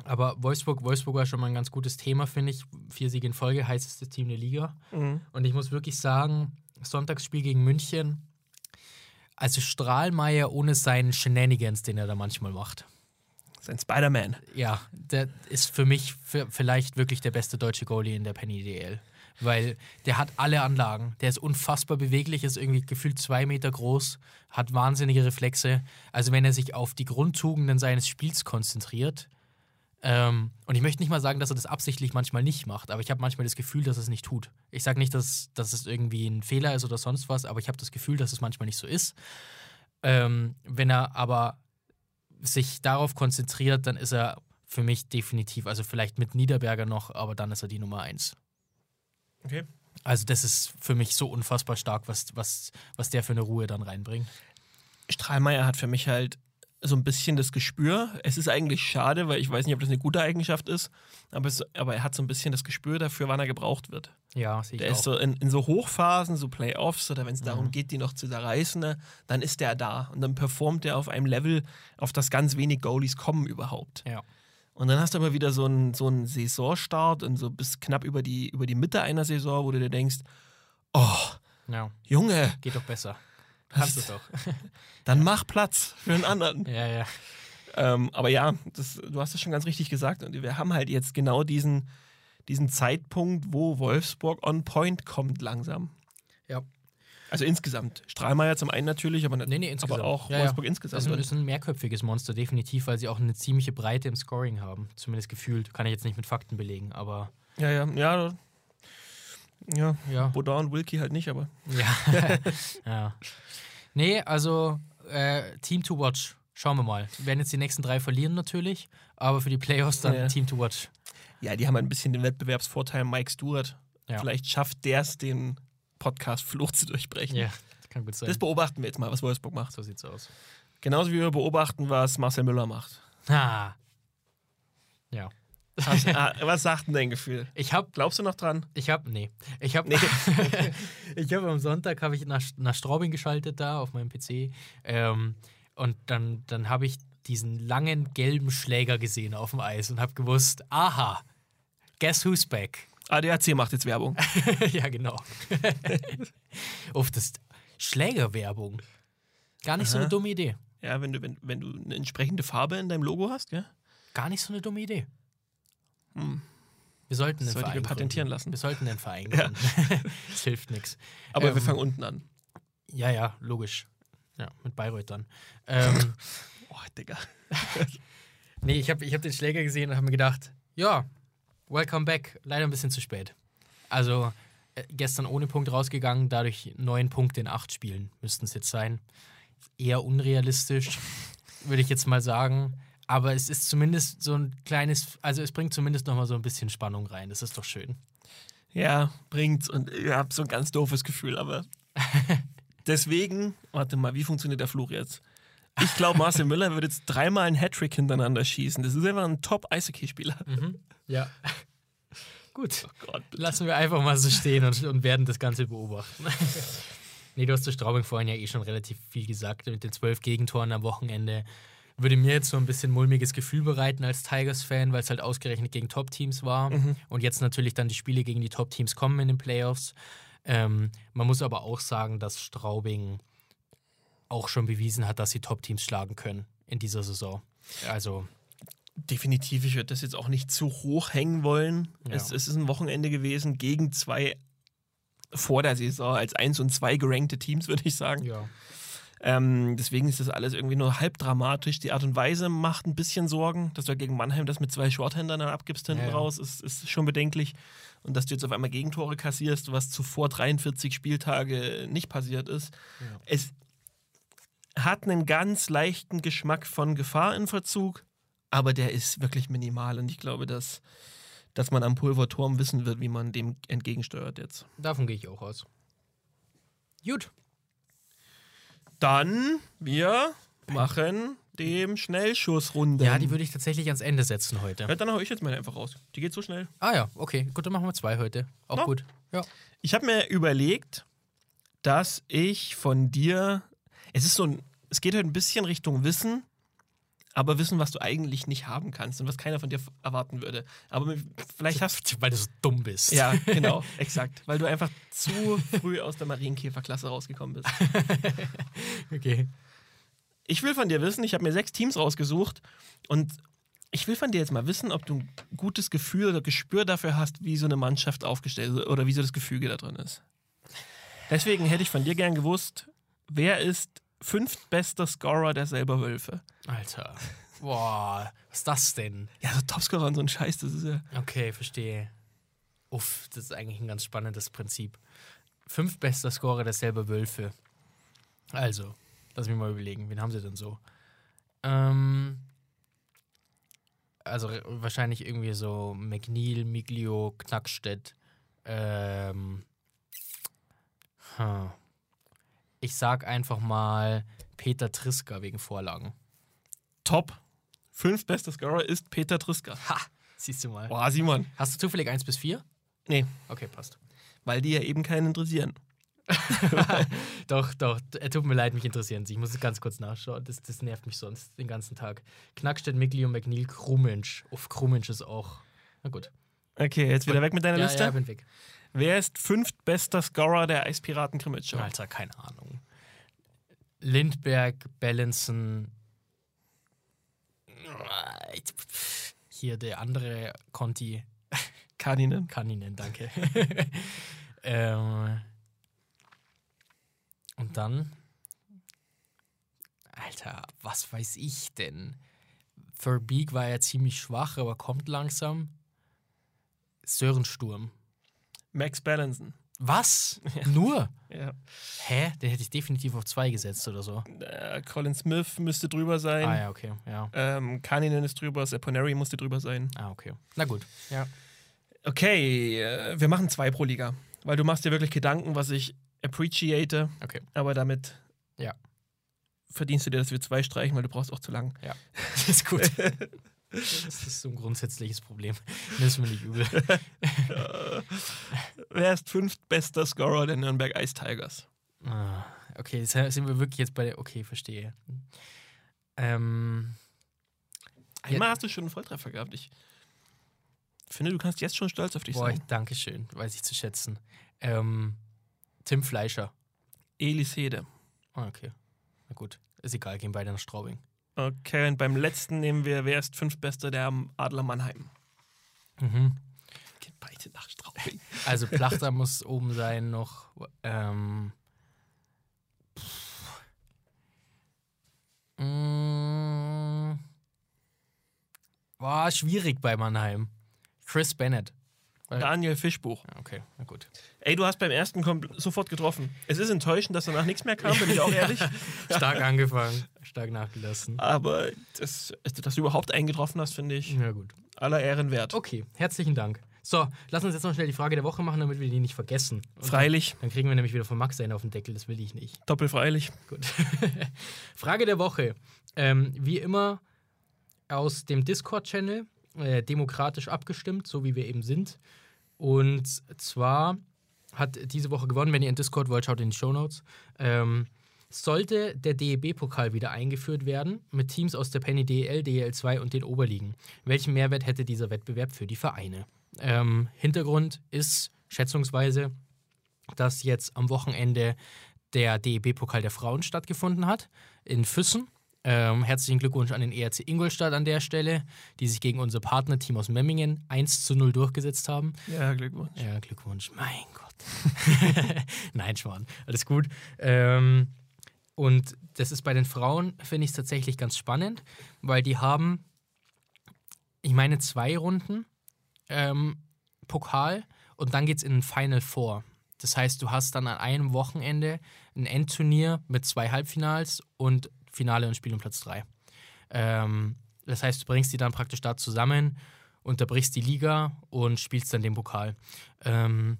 Aber Wolfsburg, Wolfsburg war schon mal ein ganz gutes Thema, finde ich. Vier Siege in Folge, heißeste Team der Liga. Und ich muss wirklich sagen, Sonntagsspiel gegen München, also Strahlmeier ohne seinen Shenanigans, den er da manchmal macht. Sein Spider-Man. Ja, der ist für mich vielleicht wirklich der beste deutsche Goalie in der Penny DL. Weil der hat alle Anlagen. Der ist unfassbar beweglich, ist irgendwie gefühlt zwei Meter groß, hat wahnsinnige Reflexe. Also wenn er sich auf die Grundtugenden seines Spiels konzentriert, ähm, und ich möchte nicht mal sagen, dass er das absichtlich manchmal nicht macht, aber ich habe manchmal das Gefühl, dass er es nicht tut. Ich sage nicht, dass, dass es irgendwie ein Fehler ist oder sonst was, aber ich habe das Gefühl, dass es manchmal nicht so ist. Ähm, wenn er aber sich darauf konzentriert, dann ist er für mich definitiv, also vielleicht mit Niederberger noch, aber dann ist er die Nummer eins. Okay. Also das ist für mich so unfassbar stark, was, was, was der für eine Ruhe dann reinbringt. Strahlmeier hat für mich halt so ein bisschen das Gespür. Es ist eigentlich schade, weil ich weiß nicht, ob das eine gute Eigenschaft ist, aber, es, aber er hat so ein bisschen das Gespür dafür, wann er gebraucht wird. Ja, sehe ich Der auch. ist so in, in so Hochphasen, so Playoffs oder wenn es darum geht, die noch zu zerreißen, ne, dann ist der da und dann performt er auf einem Level, auf das ganz wenig Goalies kommen überhaupt. ja. Und dann hast du aber wieder so einen, so einen Saisonstart und so bis knapp über die, über die Mitte einer Saison, wo du dir denkst, oh, ja, Junge, geht doch besser. Kannst du doch. dann mach Platz für einen anderen. ja, ja. Ähm, aber ja, das, du hast es schon ganz richtig gesagt. Und wir haben halt jetzt genau diesen, diesen Zeitpunkt, wo Wolfsburg on point kommt langsam. Ja. Also insgesamt. Strahlmeier zum einen natürlich, aber, Nee, nee, insgesamt. aber auch Ja, ja. Wolfsburg Das insgesamt. ist ein, ist ein mehrköpfiges Monster, definitiv, weil sie auch eine ziemliche Breite im Scoring haben. Zumindest gefühlt. Kann ich jetzt nicht mit Fakten belegen, aber ja, ja, ja. Ja, ja. Baudin und Wilkie halt nicht, aber Ja. ja. Nee, also äh, Team to Watch. Schauen wir mal. Wir werden jetzt die nächsten drei verlieren natürlich, aber für die Playoffs dann Ja. Team to Watch. ja, die haben ein bisschen den Wettbewerbsvorteil. Mike Stewart, Ja. vielleicht schafft der es, den Podcast-Fluch zu durchbrechen. Ja, das kann gut sein. Das beobachten wir jetzt mal, was Wolfsburg macht. so sieht's aus. Genauso wie wir beobachten, was Marcel Müller macht. Ah. Ja. Was, ah, was sagt denn dein Gefühl? Ich hab, Glaubst du noch dran? ich hab, nee. Ich hab, Nee. ich hab am Sonntag habe ich nach, nach Straubing geschaltet da auf meinem PC. Ähm, und dann, dann habe ich diesen langen gelben Schläger gesehen auf dem Eis und habe gewusst, aha, guess who's back? ADAC macht jetzt Werbung. ja, genau. Uff, das Schlägerwerbung. Gar nicht so eine Aha. dumme Idee. Ja, wenn du, wenn, wenn du eine entsprechende Farbe in deinem Logo hast, gell? Gar nicht so eine dumme Idee. Hm. Wir sollten den Sollten wir Verein patentieren gründen. lassen. Wir sollten den Verein gründen. das hilft nichts. Aber wir Ähm, fangen unten an. Ja, ja, logisch. Ja, mit Bayreuth dann. Ähm, Oh, Digga. nee, ich habe ich hab den Schläger gesehen und habe mir gedacht, ja, welcome back. Leider ein bisschen zu spät. Also äh, gestern ohne Punkt rausgegangen, dadurch neun Punkte in acht Spielen müssten es jetzt sein. Eher unrealistisch, würde ich jetzt mal sagen. Aber es ist zumindest so ein kleines, also es bringt zumindest nochmal so ein bisschen Spannung rein. Das ist doch schön. Ja, bringt's. Und ich habe so ein ganz doofes Gefühl, aber deswegen, warte mal, wie funktioniert der Fluch jetzt? Ich glaube, Marcel Müller wird jetzt dreimal einen Hattrick hintereinander schießen. Das ist einfach ein Top-Eishockey-Spieler. Ja. Gut. Oh Gott. Lassen wir einfach mal so stehen und, und werden das Ganze beobachten. nee, du hast zu Straubing vorhin ja eh schon relativ viel gesagt. Mit den zwölf Gegentoren am Wochenende würde mir jetzt so ein bisschen mulmiges Gefühl bereiten als Tigers-Fan, weil es halt ausgerechnet gegen Top-Teams war. Und jetzt natürlich dann die Spiele gegen die Top-Teams kommen in den Playoffs. Ähm, man muss aber auch sagen, dass Straubing auch schon bewiesen hat, dass sie Top-Teams schlagen können in dieser Saison. Also, Definitiv, ich würde das jetzt auch nicht zu hoch hängen wollen. Ja. Es, es ist ein Wochenende gewesen gegen zwei vor der Saison als eins und zwei gerankte Teams, würde ich sagen. ja. Ähm, deswegen ist das alles irgendwie nur halb dramatisch. Die Art und Weise macht ein bisschen Sorgen, dass du gegen Mannheim das mit zwei Shorthändern dann abgibst hinten Ja, ja. raus, ist, ist schon bedenklich. Und dass du jetzt auf einmal Gegentore kassierst, was zuvor 43 Spieltage nicht passiert ist. Ja. Es hat einen ganz leichten Geschmack von Gefahr in Verzug, aber der ist wirklich minimal. Und ich glaube, dass, dass man am Pulverturm wissen wird, wie man dem entgegensteuert jetzt. Davon gehe ich auch aus. Gut. Dann wir machen dem Schnellschussrunde. Ja, die würde ich tatsächlich ans Ende setzen heute. Ja, dann hau ich jetzt mal einfach raus. Die geht so schnell. Ah ja, okay. Gut, dann machen wir zwei heute. Auch Ja. gut. Ja. Ich habe mir überlegt, dass ich von dir. Es ist so ein. Es geht halt ein bisschen Richtung Wissen, aber Wissen, was du eigentlich nicht haben kannst und was keiner von dir erwarten würde. Aber vielleicht hast Weil du so dumm bist. Ja, genau, exakt. Weil du einfach zu früh aus der Marienkäferklasse rausgekommen bist. Okay. Ich will von dir wissen, ich habe mir sechs Teams rausgesucht und ich will von dir jetzt mal wissen, ob du ein gutes Gefühl oder Gespür dafür hast, wie so eine Mannschaft aufgestellt ist oder wie so das Gefüge da drin ist. Deswegen hätte ich von dir gern gewusst, wer ist fünftbester Scorer der selber Wölfe? Alter. Boah, was ist das denn? Ja, so Topscorer und so ein Scheiß, das ist ja. Okay, verstehe. Uff, das ist eigentlich ein ganz spannendes Prinzip. Fünf bester Scorer der selber Wölfe. Also, lass mich mal überlegen, wen haben sie denn so? Ähm, also wahrscheinlich irgendwie so McNeil, Miglio, Knackstedt. Ähm, hm. Ich sag einfach mal Peter Triska wegen Vorlagen. Top. Fünftbester Scorer ist Peter Triska. Ha! Siehst du mal. Boah, Simon. Hast du zufällig 1 bis 4? Nee, Okay, passt. weil die ja eben keinen interessieren. Doch, doch, äh, tut mir leid, mich interessieren sie. Ich muss es ganz kurz nachschauen. Das, das nervt mich sonst den ganzen Tag. Knackstedt, Mikli und McNeil, Krummensch. Uff, Krummensch ist auch. Na gut. Okay, jetzt wieder weg mit deiner Ja, Liste. ja, bin weg. Wer ist fünftbester Scorer der Eispiraten Krimitschau? Alter, keine Ahnung. Lindberg, Bellinson. Hier der andere Conti. Kaninen. Nennen, danke. ähm, Und dann. Alter, was weiß ich denn? Verbeek war ja ziemlich schwach, aber kommt langsam. Sörensturm. Max Balanson. Was? Nur? Ja. Hä? Den hätte ich definitiv auf zwei gesetzt oder so. Äh, Colin Smith müsste drüber sein. Ah ja, okay. Ja. Ähm, Kaninen ist drüber, Seponeri musste drüber sein. Ah, okay. Na gut. Ja. Okay, äh, wir machen zwei pro Liga. Weil du machst dir wirklich Gedanken, was ich appreciate, Okay. aber damit Ja. verdienst du dir, dass wir zwei streichen, weil du brauchst auch zu lang. Ja. Das ist gut. Das ist so ein grundsätzliches Problem. Nimm es mir nicht übel. Wer ist fünftbester Scorer der Nürnberg Ice Tigers? Ah, okay, jetzt sind wir wirklich jetzt bei der. Okay, verstehe. Ähm, Einmal hast du schon einen Volltreffer gehabt. Ich finde, du kannst jetzt schon stolz auf dich boah, sein. danke schön, weiß ich zu schätzen. Ähm, Tim Fleischer. Elis Hede. Ah, okay. Na gut. Ist egal, gehen beide nach Straubing. Okay, und beim letzten nehmen wir, wer ist fünftbester der Adler Mannheim? Mhm. Gehen beide nach Straubing. Also Plachter muss oben sein noch. Ähm. Mm, war schwierig bei Mannheim. Chris Bennett. Daniel Fischbuch. Okay, na gut. Ey, du hast beim ersten kom- sofort getroffen. Es ist enttäuschend, dass danach nichts mehr kam, bin ich auch ehrlich. Stark angefangen, stark nachgelassen. Aber das, dass du überhaupt eingetroffen hast, finde ich Ja, gut. aller Ehren wert. Okay, herzlichen Dank. So, lass uns jetzt noch schnell die Frage der Woche machen, damit wir die nicht vergessen. Und Freilich, Dann kriegen wir nämlich wieder von Max einen auf den Deckel, das will ich nicht. doppelfreilich. Gut. Frage der Woche. Ähm, wie immer aus dem Discord-Channel, äh, demokratisch abgestimmt, so wie wir eben sind. Und zwar hat diese Woche gewonnen, wenn ihr in Discord wollt, schaut in die Shownotes. Ähm, sollte der DEB-Pokal wieder eingeführt werden, mit Teams aus der Penny DEL, DEL2 und den Oberligen? Welchen Mehrwert hätte dieser Wettbewerb für die Vereine? Ähm, Hintergrund ist schätzungsweise, dass jetzt am Wochenende der DEB-Pokal der Frauen stattgefunden hat in Füssen. Ähm, herzlichen Glückwunsch an den ERC Ingolstadt an der Stelle, die sich gegen unser Partnerteam aus Memmingen 1 zu 0 durchgesetzt haben. Ja, Glückwunsch. Ja, Glückwunsch. Mein Gott. Nein, Schwan. Alles gut. Ähm, und das ist bei den Frauen, finde ich es tatsächlich ganz spannend, weil die haben, ich meine, zwei Runden ähm, Pokal und dann geht es in ein Final Four. Das heißt, du hast dann an einem Wochenende ein Endturnier mit zwei Halbfinals und Finale und Spiel um Platz drei. Ähm, das heißt, du bringst die dann praktisch da zusammen, unterbrichst die Liga und spielst dann den Pokal. Ähm,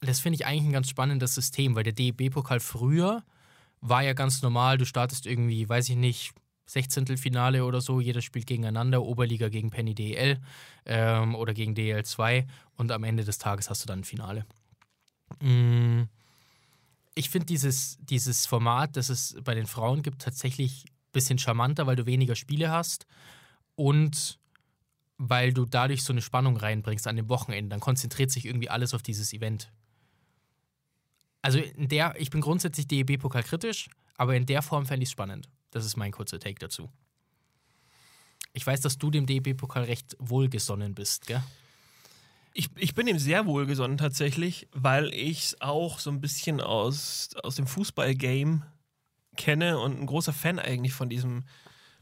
das finde ich eigentlich ein ganz spannendes System, weil der DEB-Pokal früher war ja ganz normal. Du startest irgendwie, weiß ich nicht, 16. Finale oder so, jeder spielt gegeneinander, Oberliga gegen Penny DEL ähm, oder gegen DEL 2 und am Ende des Tages hast du dann ein Finale. Mm, Ich finde dieses, dieses Format, das es bei den Frauen gibt, tatsächlich ein bisschen charmanter, weil du weniger Spiele hast und weil du dadurch so eine Spannung reinbringst an dem Wochenende. Dann konzentriert sich irgendwie alles auf dieses Event. Also in der, ich bin grundsätzlich DEB-Pokal kritisch, aber in der Form fände ich es spannend. Das ist mein kurzer Take dazu. Ich weiß, dass du dem DEB-Pokal recht wohlgesonnen bist, gell? Ich, ich bin ihm sehr wohlgesonnen tatsächlich, weil ich es auch so ein bisschen aus, aus dem Fußball-Game kenne und ein großer Fan eigentlich von diesem,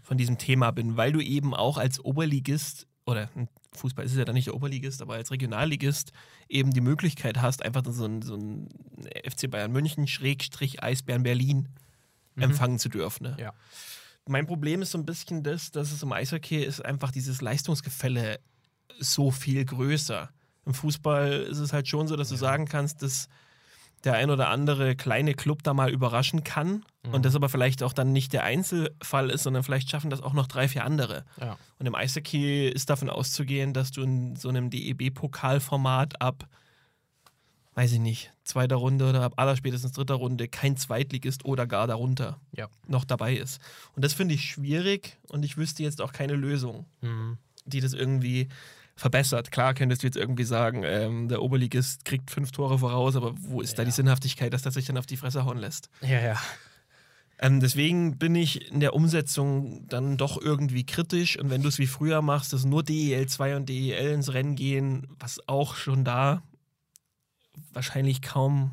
von diesem Thema bin, weil du eben auch als Oberligist oder ein Fußball ist ja dann nicht der Oberligist, aber als Regionalligist eben die Möglichkeit hast, einfach so ein, so ein FC Bayern München Schrägstrich Eisbären Berlin empfangen zu dürfen. Ne? Ja. Mein Problem ist so ein bisschen das, dass es im Eishockey ist einfach dieses Leistungsgefälle so viel größer. Im Fußball ist es halt schon so, dass du sagen kannst, dass der ein oder andere kleine Club da mal überraschen kann und das aber vielleicht auch dann nicht der Einzelfall ist, sondern vielleicht schaffen das auch noch drei, vier andere. Ja. Und im Eishockey ist davon auszugehen, dass du in so einem DEB-Pokalformat ab, weiß ich nicht, zweiter Runde oder ab allerspätestens dritter Runde kein Zweitligist oder gar darunter Ja. noch dabei ist. Und das finde ich schwierig und ich wüsste jetzt auch keine Lösung, Mhm. die das irgendwie verbessert. Klar könntest du jetzt irgendwie sagen, ähm, der Oberligist kriegt fünf Tore voraus, aber wo ist da die Ja. Sinnhaftigkeit, dass das sich dann auf die Fresse hauen lässt? Ja, ja. Ähm, deswegen bin ich in der Umsetzung dann doch irgendwie kritisch. Und wenn du es wie früher machst, dass nur DEL 2 und DEL ins Rennen gehen, was auch schon da wahrscheinlich kaum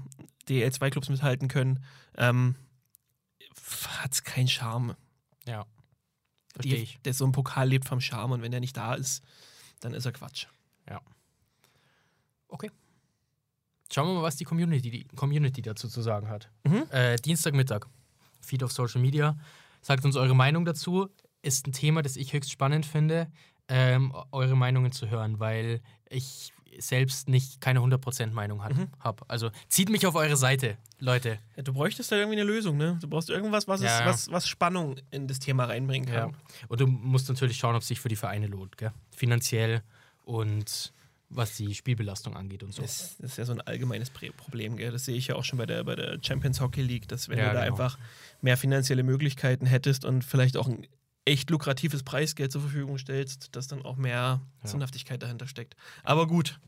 DEL 2 Clubs mithalten können, ähm, hat es keinen Charme. Ja. Verstehe ich. der so ein Pokal lebt vom Charme und wenn der nicht da ist, dann ist er Quatsch. Okay. Schauen wir mal, was die Community, die Community dazu zu sagen hat. Mhm. Äh, Dienstagmittag. Feed auf Social Media. Sagt uns eure Meinung dazu. Ist ein Thema, das ich höchst spannend finde, ähm, eure Meinungen zu hören, weil ich selbst nicht keine 100% Meinung Mhm. habe. Also zieht mich auf eure Seite, Leute. Ja, du bräuchtest da irgendwie eine Lösung, ne? Du brauchst irgendwas, was, Ja, ja. was, was Spannung in das Thema reinbringen Ja. kann. Und du musst natürlich schauen, ob es sich für die Vereine lohnt, gell? Finanziell und was die Spielbelastung angeht und so. Das, das ist ja so ein allgemeines Problem, gell? Das sehe ich ja auch schon bei der, bei der Champions Hockey League, dass wenn Ja, du da genau. einfach mehr finanzielle Möglichkeiten hättest und vielleicht auch ein echt lukratives Preisgeld zur Verfügung stellst, dass dann auch mehr Ja. Sinnhaftigkeit dahinter steckt. Aber gut.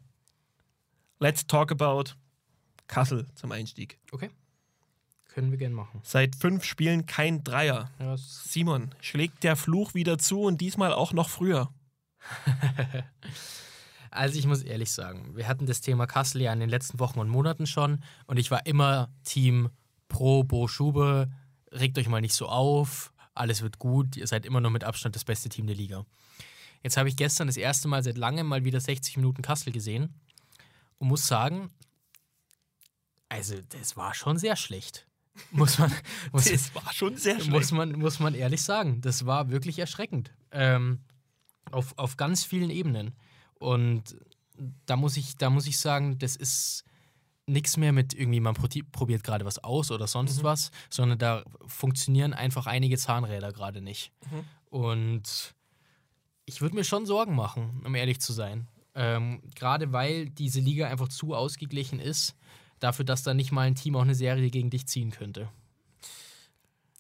Let's talk about Kassel zum Einstieg. Okay. Können wir gerne machen. Seit fünf Spielen kein Dreier. Ja, Simon, schlägt der Fluch wieder zu und diesmal auch noch früher. Also ich muss ehrlich sagen, wir hatten das Thema Kassel ja in den letzten Wochen und Monaten schon und ich war immer Team pro Bo Schube, regt euch mal nicht so auf, alles wird gut, ihr seid immer noch mit Abstand das beste Team der Liga. Jetzt habe ich gestern das erste Mal seit langem mal wieder 60 Minuten Kassel gesehen und muss sagen, also das war schon sehr schlecht. Muss man, muss, Das war schon sehr muss schlecht. man, muss man ehrlich sagen. Das war wirklich erschreckend. Ähm, auf, auf ganz vielen Ebenen. Und da muss ich, da muss ich sagen, das ist nichts mehr mit irgendwie, man probiert gerade was aus oder sonst was, sondern da funktionieren einfach einige Zahnräder gerade nicht. Und ich würde mir schon Sorgen machen, um ehrlich zu sein. Ähm, gerade weil diese Liga einfach zu ausgeglichen ist, dafür, dass da nicht mal ein Team auch eine Serie gegen dich ziehen könnte.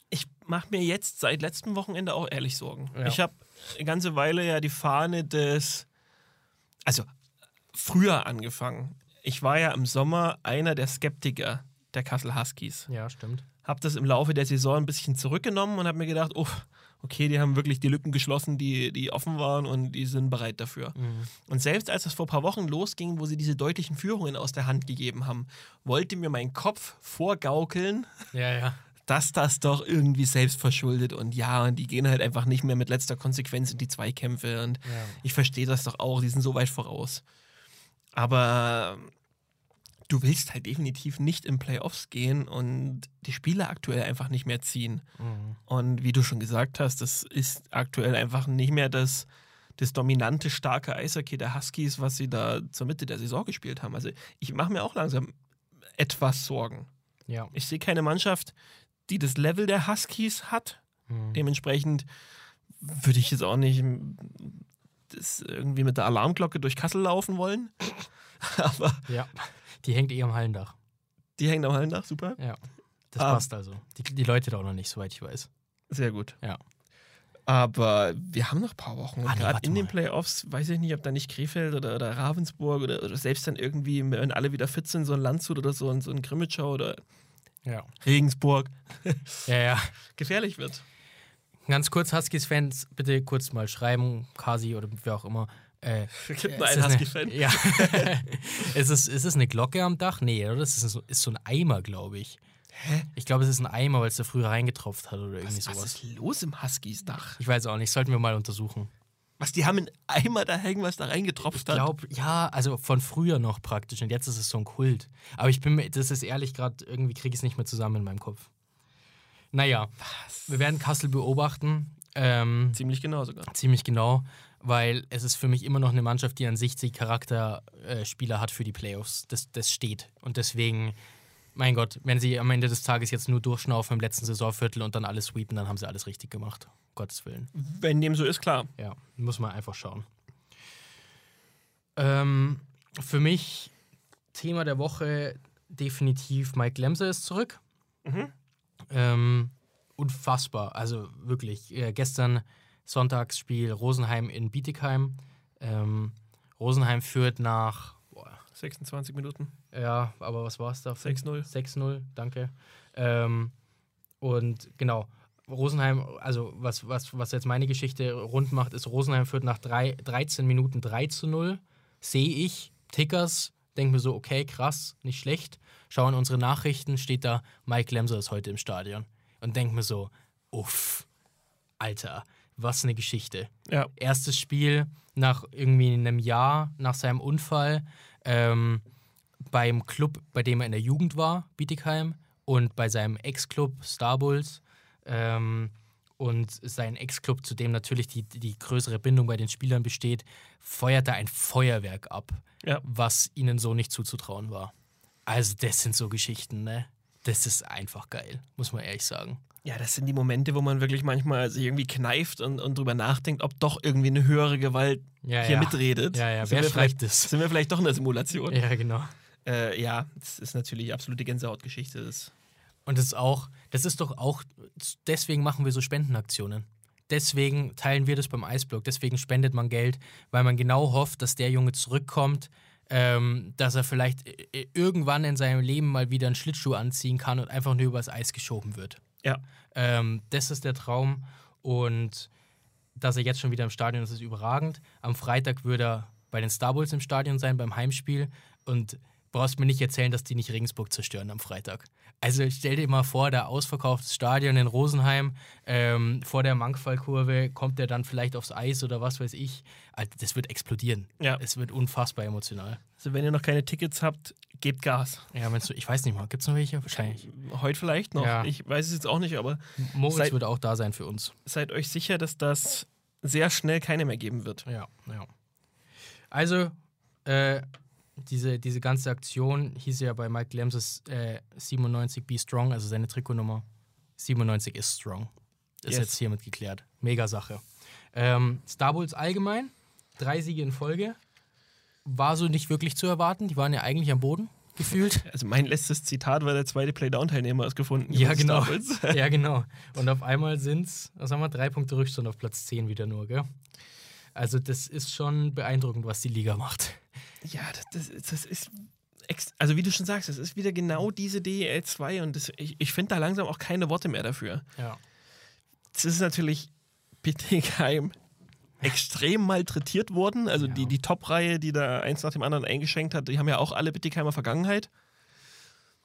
ich mache mir jetzt seit letztem Wochenende auch ehrlich Sorgen. Ja. Ich habe eine ganze Weile ja die Fahne des, also früher angefangen. Ich war ja im Sommer einer der Skeptiker der Kassel Huskies. Ja, stimmt. Habe das im Laufe der Saison ein bisschen zurückgenommen und habe mir gedacht, oh, okay, die haben wirklich die Lücken geschlossen, die, die offen waren und die sind bereit dafür. Und selbst als es vor ein paar Wochen losging, wo sie diese deutlichen Führungen aus der Hand gegeben haben, wollte mir mein Kopf vorgaukeln, Ja, ja. dass das doch irgendwie selbst verschuldet und ja, und die gehen halt einfach nicht mehr mit letzter Konsequenz in die Zweikämpfe und Ja. ich verstehe das doch auch, die sind so weit voraus. Aber du willst halt definitiv nicht in Playoffs gehen und die Spiele aktuell einfach nicht mehr ziehen. Mhm. Und wie du schon gesagt hast, das ist aktuell einfach nicht mehr das, das dominante, starke Eishockey der Huskies, was sie da zur Mitte der Saison gespielt haben. Also ich mache mir auch langsam etwas Sorgen. Ja. Ich sehe keine Mannschaft, die das Level der Huskies hat. Mhm. Dementsprechend würde ich jetzt auch nicht das irgendwie mit der Alarmglocke durch Kassel laufen wollen. Aber Ja. Die hängt eh am Hallendach. die hängen am Hallendach, super. Ja. Das Ah. passt also. Die, die Leute da auch noch nicht, soweit ich weiß. Sehr gut. Ja. Aber wir haben noch ein paar Wochen. Und Ah, nee, gerade in den mal. Playoffs, weiß ich nicht, ob da nicht Krefeld oder, oder Ravensburg oder, oder selbst dann irgendwie, wenn alle wieder fit sind, so ein Landshut oder so, ein- so ein Grimmitschau oder Ja. Regensburg Ja, ja. gefährlich wird. Ganz kurz, Huskies-Fans, bitte kurz mal schreiben, Kasi oder wer auch immer. Äh, Es gibt nur ist einen Husky-Fan. Ja. ist, es, ist es eine Glocke am Dach? Nee, oder? Das ist so, ist so ein Eimer, glaube ich. Hä? Ich glaube, es ist ein Eimer, weil es da früher reingetropft hat oder irgendwie Was, was sowas. ist los im Huskies Dach? Ich weiß auch nicht, sollten wir mal untersuchen. Was, die haben einen Eimer da hängen, was da reingetropft Ich hat? glaube, ja, also von früher noch praktisch und jetzt ist es so ein Kult. Aber ich bin mir, das ist ehrlich gerade, irgendwie kriege ich es nicht mehr zusammen in meinem Kopf. Naja, wir werden Kassel beobachten. Ähm, Ziemlich genau sogar. ziemlich genau, weil es ist für mich immer noch eine Mannschaft, die an sich die Charakterspieler hat für die Playoffs. Das, das steht. Und deswegen, mein Gott, wenn sie am Ende des Tages jetzt nur durchschnaufen im letzten Saisonviertel und dann alles sweepen, dann haben sie alles richtig gemacht. Um Gottes Willen. Wenn dem so ist, klar. Ja, muss man einfach schauen. Ähm, für mich Thema der Woche definitiv Mike Lemser ist zurück. Mhm. Ähm, unfassbar. Also wirklich. Äh, gestern Sonntagsspiel Rosenheim in Bietigheim. Ähm, Rosenheim führt nach, boah, 26 Minuten. ja, aber was war es da? 6-0. 6-0, danke. Ähm, und genau, Rosenheim, also was, was, was jetzt meine Geschichte rund macht, ist, Rosenheim führt nach drei, 13 Minuten 3 zu 0. Sehe ich, Tickers, denke mir so, okay, krass, nicht schlecht. Schau in unsere Nachrichten, steht da, Mike Lemser ist heute im Stadion. und denke mir so, uff, Alter, was eine Geschichte. Ja. Erstes Spiel nach irgendwie einem Jahr nach seinem Unfall ähm, beim Club, bei dem er in der Jugend war, Bietigheim, und bei seinem Ex-Club Star Bulls. Ähm, und sein Ex-Club, zu dem natürlich die, die größere Bindung bei den Spielern besteht, feuert da ein Feuerwerk ab, Ja. was ihnen so nicht zuzutrauen war. Also, das sind so Geschichten, ne? Das ist einfach geil, muss man ehrlich sagen. Ja, das sind die Momente, wo man wirklich manchmal sich irgendwie kneift und, und drüber nachdenkt, ob doch irgendwie eine höhere Gewalt Ja, hier ja. mitredet. Ja, ja, sind wer wir schreibt vielleicht, das? Sind wir vielleicht doch in der Simulation? Ja, Ja, genau. äh, ja das ist natürlich absolute Gänsehautgeschichte. Das Und das ist auch, das ist doch auch, deswegen machen wir so Spendenaktionen. Deswegen teilen wir das beim Eisblock, deswegen spendet man Geld, weil man genau hofft, dass der Junge zurückkommt, ähm, dass er vielleicht äh, irgendwann in seinem Leben mal wieder einen Schlittschuh anziehen kann und einfach nur übers Eis geschoben wird. Ja. Ähm, das ist der Traum und dass er jetzt schon wieder im Stadion ist, ist überragend. Am Freitag würde er bei den Star Bulls im Stadion sein beim Heimspiel und brauchst mir nicht erzählen, dass die nicht Regensburg zerstören am Freitag. Also stell dir mal vor, da ausverkauftes Stadion in Rosenheim, ähm, vor der Mankfallkurve kommt er dann vielleicht aufs Eis oder was weiß ich. Alter, das wird explodieren. Ja. Es wird unfassbar emotional. Also wenn ihr noch keine Tickets habt, gebt Gas. Ja, meinst du, ich weiß nicht mal, gibt es noch welche? Wahrscheinlich. Heute vielleicht noch. Ja. Ich weiß es jetzt auch nicht, aber Moritz Seit- wird auch da sein für uns. seid euch sicher, dass das sehr schnell keine mehr geben wird. Ja, ja. Also, äh, diese, diese ganze Aktion hieß ja bei Mike Lemses äh, 97 Be Strong, also seine Trikotnummer. 97 ist strong. Ist Yes. jetzt hiermit geklärt. Mega Sache. Ähm, Star Bulls allgemein, drei Siege in Folge. War so nicht wirklich zu erwarten. Die waren ja eigentlich am Boden gefühlt. Also mein letztes Zitat war der zweite Playdown-Teilnehmer ist gefunden. Ja, genau. Ja, genau. Und auf einmal sind es, was haben wir, drei Punkte Rückstand auf Platz 10 wieder nur, gell? Also, das ist schon beeindruckend, was die Liga macht. Ja, das, das, das ist. Also, wie du schon sagst, das ist wieder genau diese DEL 2 und das, ich, ich finde da langsam auch keine Worte mehr dafür. Ja. Es ist natürlich Bittigheim extrem malträtiert worden. Also, die, die Top-Reihe, die da eins nach dem anderen eingeschenkt hat, die haben ja auch alle Bittigheimer Vergangenheit.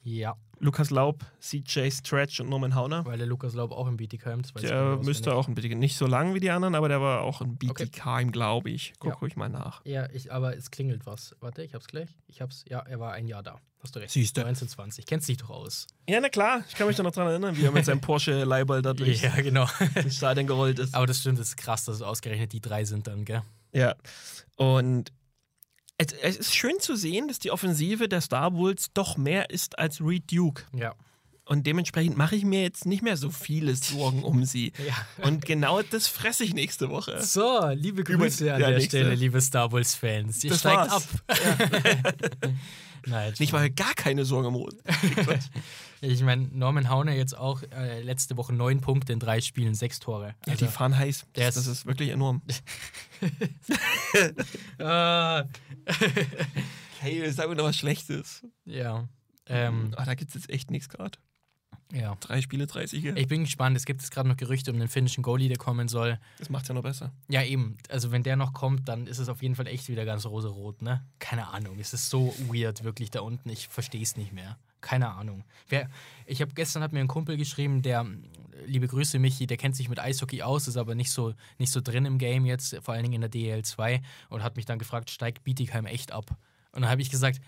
Ja, Lukas Laub, CJ Stretch und Norman Hauner. weil der Lukas Laub auch im weiß ich Der müsste auch ein Bittigheim. Nicht so lang wie die anderen, aber der war auch ein Okay. Bittigheim, glaube ich. Guck Ja. ruhig mal nach. Ja, ich, aber es klingelt was. Warte, ich hab's gleich. Ich hab's, ja, er war ein Jahr da. Hast du recht. Siehste. 1920. Kennst dich doch aus. Ja, na klar. Ich kann mich da noch dran erinnern, wie er mit seinem Porsche Leiball da durch Ja, genau. das Stadion gerollt ist. aber das stimmt, das ist krass, dass es ausgerechnet die drei sind dann, gell? Ja. Und es, es ist schön zu sehen, dass die Offensive der Star Bulls doch mehr ist als Reed Duke. Ja. Und dementsprechend mache ich mir jetzt nicht mehr so viele Sorgen um sie. Ja. Und genau das fresse ich nächste Woche. So, liebe Grüße an ja, der nächste. Stelle, liebe Star Bulls-Fans. Ihr Das steigt war's. ab. Nein, Nicht mal gar keine Sorgen im Hoden. Ich meine, Norman Hauner jetzt auch äh, letzte Woche neun Punkte in drei Spielen, sechs Tore. Ja, Also, die fahren heiß. Das, ist- ist wirklich enorm. ah, Hey, sag mir noch was Schlechtes. ja. Ähm, Ah, da gibt es jetzt echt nichts gerade. ja. Drei Spiele, drei Siege. Ich bin gespannt. Es gibt jetzt gerade noch Gerüchte um den finnischen Goalie, der kommen soll. Das macht ja noch besser. Ja, eben. Also, wenn der noch kommt, dann ist es auf jeden Fall echt wieder ganz rosarot, ne? Keine Ahnung. Es ist so weird, wirklich da unten. Ich verstehe es nicht mehr. Keine Ahnung. Wer, ich habe gestern hat mir ein Kumpel geschrieben, der, liebe Grüße Michi, der kennt sich mit Eishockey aus, ist aber nicht so, nicht so drin im Game jetzt, vor allen Dingen in der DL 2 und hat mich dann gefragt, steigt Bietigheim echt ab? Und dann habe ich gesagt,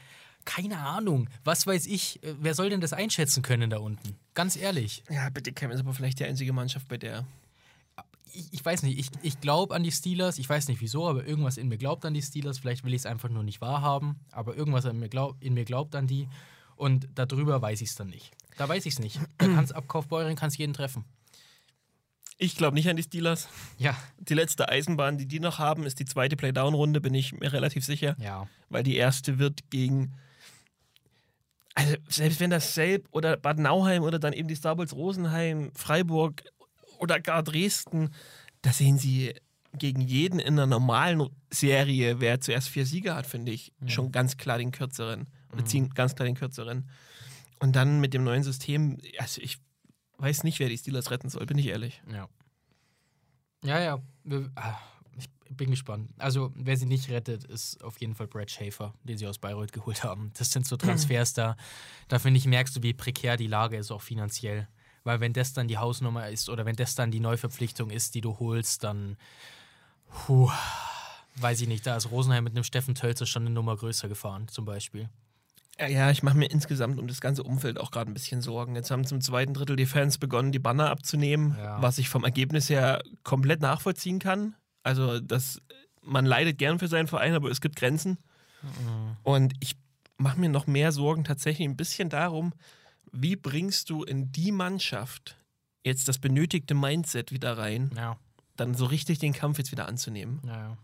keine Ahnung, was weiß ich, äh, wer soll denn das einschätzen können da unten? Ganz ehrlich. Ja, Cam ist aber vielleicht die einzige Mannschaft, bei der. ich, ich weiß nicht, ich, ich glaube an die Steelers, ich weiß nicht wieso, aber irgendwas in mir glaubt an die Steelers, vielleicht will ich es einfach nur nicht wahrhaben, aber irgendwas in mir, glaub, in mir glaubt an die und darüber weiß ich es dann nicht. Da weiß ich es nicht. Da kann es Abkaufbeuren, kann es jeden treffen. Ich glaube nicht an die Steelers. Ja. Die letzte Eisenbahn, die die noch haben, ist die zweite Playdown-Runde, bin ich mir relativ sicher. Ja. Weil die erste wird gegen. Also, selbst wenn das Selb oder Bad Nauheim oder dann eben die Star Bulls Rosenheim, Freiburg oder gar Dresden, da sehen sie gegen jeden in einer normalen Serie, wer zuerst vier Siege hat, finde ich, schon ganz klar den kürzeren. Oder ziehen ganz klar den kürzeren. Und dann mit dem neuen System, also ich weiß nicht, wer die Steelers retten soll, bin ich ehrlich. Ja. Ja, ja. Wir, ah, ich bin gespannt. Also, wer sie nicht rettet, ist auf jeden Fall Brad Schaefer, den sie aus Bayreuth geholt haben. Das sind so Transfers da. Da finde ich, merkst du, wie prekär die Lage ist, auch finanziell. Weil wenn das dann die Hausnummer ist oder wenn das dann die Neuverpflichtung ist, die du holst, dann puh, weiß ich nicht, da ist Rosenheim mit einem Steffen Tölzer schon eine Nummer größer gefahren, zum Beispiel. Ja, ja ich mache mir insgesamt um das ganze Umfeld auch gerade ein bisschen Sorgen. Jetzt haben zum zweiten Drittel die Fans begonnen, die Banner abzunehmen, Ja. was ich vom Ergebnis her komplett nachvollziehen kann. Also, das, man leidet gern für seinen Verein, aber es gibt Grenzen. Und ich mache mir noch mehr Sorgen tatsächlich ein bisschen darum, wie bringst du in die Mannschaft jetzt das benötigte Mindset wieder rein, Ja, dann so richtig den Kampf jetzt wieder anzunehmen. ja, ja.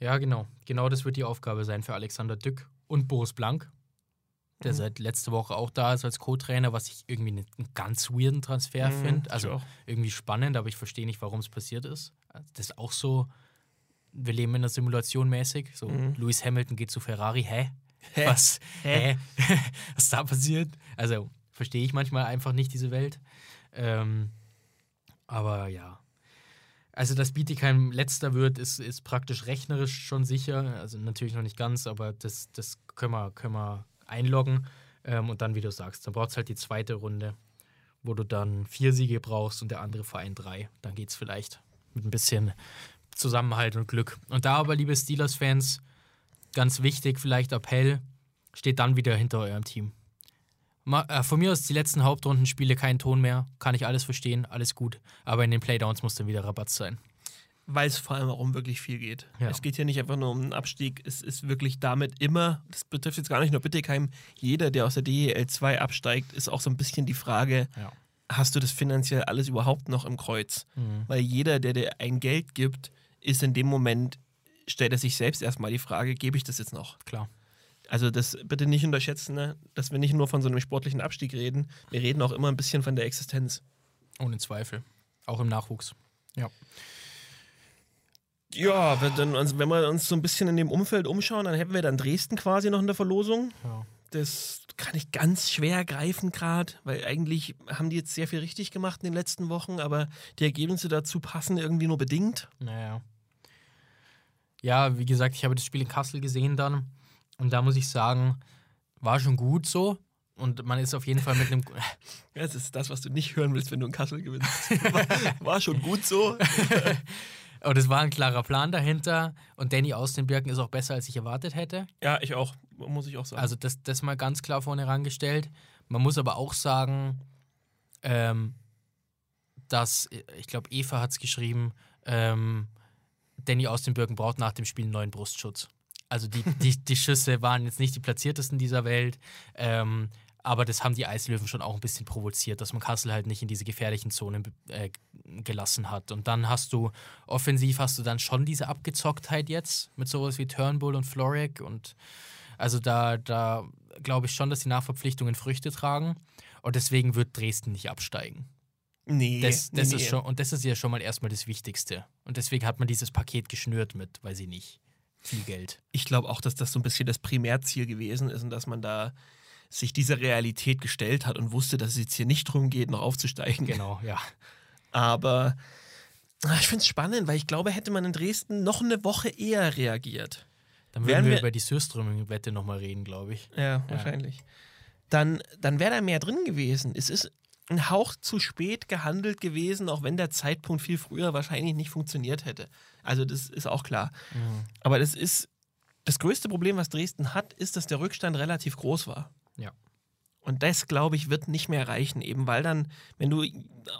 Ja, genau. Genau das wird die Aufgabe sein für Alexander Dück und Boris Blank, der Mhm. seit letzter Woche auch da ist als Co-Trainer, was ich irgendwie einen, einen ganz weirden Transfer Mhm, finde. Also irgendwie spannend, aber ich verstehe nicht, warum es passiert ist. Das ist auch so, wir leben in einer Simulation mäßig. So, Mhm. Lewis Hamilton geht zu Ferrari. Hä? Hä? Was? Hä? Hä? Was da passiert? Also verstehe ich manchmal einfach nicht diese Welt. Ähm, aber ja. Also, dass Bietigheim letzter wird, ist, ist praktisch rechnerisch schon sicher. Also natürlich noch nicht ganz, aber das, das können, wir, können wir einloggen. Ähm, und dann, wie du sagst, dann braucht es halt die zweite Runde, wo du dann vier Siege brauchst und der andere Verein drei. Dann geht es vielleicht mit ein bisschen Zusammenhalt und Glück. Und da aber, liebe Steelers-Fans, ganz wichtig, vielleicht Appell, steht dann wieder hinter eurem Team. Äh, von mir aus die letzten Hauptrundenspiele kein Ton mehr, kann ich alles verstehen, alles gut. Aber in den Playdowns muss dann wieder Rabatt sein. Weil es vor allem auch um wirklich viel geht. Ja. Es geht hier nicht einfach nur um einen Abstieg, es ist wirklich damit immer, das betrifft jetzt gar nicht nur Bittigheim, jeder, der aus der DEL 2 absteigt, ist auch so ein bisschen die Frage, Ja. hast du das finanziell alles überhaupt noch im Kreuz? Mhm. Weil jeder, der dir ein Geld gibt, ist in dem Moment, stellt er sich selbst erstmal die Frage, gebe ich das jetzt noch? Klar. Also das bitte nicht unterschätzen, ne? dass wir nicht nur von so einem sportlichen Abstieg reden, wir reden auch immer ein bisschen von der Existenz. Ohne Zweifel. Auch im Nachwuchs. Ja. Ja, wenn, also wenn wir uns so ein bisschen in dem Umfeld umschauen, dann hätten wir dann Dresden quasi noch in der Verlosung. ja. Das kann ich ganz schwer greifen gerade, weil eigentlich haben die jetzt sehr viel richtig gemacht in den letzten Wochen, aber die Ergebnisse dazu passen irgendwie nur bedingt. Naja. Ja, wie gesagt, ich habe das Spiel in Kassel gesehen dann. Und da muss ich sagen, war schon gut so. Und man ist auf jeden Fall mit einem. Das ist das, was du nicht hören willst, wenn du in Kassel gewinnst. War, war schon gut so. Aber das war ein klarer Plan dahinter. Und Danny aus den Birken ist auch besser, als ich erwartet hätte. Ja, ich auch, muss ich auch sagen. Also das, das mal ganz klar vorne herangestellt. Man muss aber auch sagen, ähm, dass, ich glaube, Eva hat es geschrieben, ähm, Danny aus den Birken braucht nach dem Spiel einen neuen Brustschutz. Also die, die, die Schüsse waren jetzt nicht die platziertesten dieser Welt, ähm, aber das haben die Eislöwen schon auch ein bisschen provoziert, dass man Kassel halt nicht in diese gefährlichen Zonen äh, gelassen hat. Und dann hast du, offensiv hast du dann schon diese Abgezocktheit jetzt mit sowas wie Turnbull und Florek und also da, da glaube ich schon, dass die Nachverpflichtungen Früchte tragen. Und deswegen wird Dresden nicht absteigen. nee, Das, das nee, ist schon, und das ist ja schon mal erstmal das Wichtigste. Und deswegen hat man dieses Paket geschnürt mit, weiß ich nicht, viel Geld. ich glaube auch, dass das so ein bisschen das Primärziel gewesen ist und dass man da sich dieser Realität gestellt hat und wusste, dass es jetzt hier nicht darum geht, noch aufzusteigen. Genau, ja. Aber ah, ich finde es spannend, weil ich glaube, hätte man in Dresden noch eine Woche eher reagiert. Dann würden wir, wir- über die Sürströming-Wette nochmal reden, glaube ich. Ja, wahrscheinlich. Dann, dann wäre da mehr drin gewesen. Es ist ein Hauch zu spät gehandelt gewesen, auch wenn der Zeitpunkt viel früher wahrscheinlich nicht funktioniert hätte. Also das ist auch klar. Aber das ist das größte Problem, was Dresden hat, ist, dass der Rückstand relativ groß war. Ja. Und das, glaube ich, wird nicht mehr reichen, eben weil dann, wenn du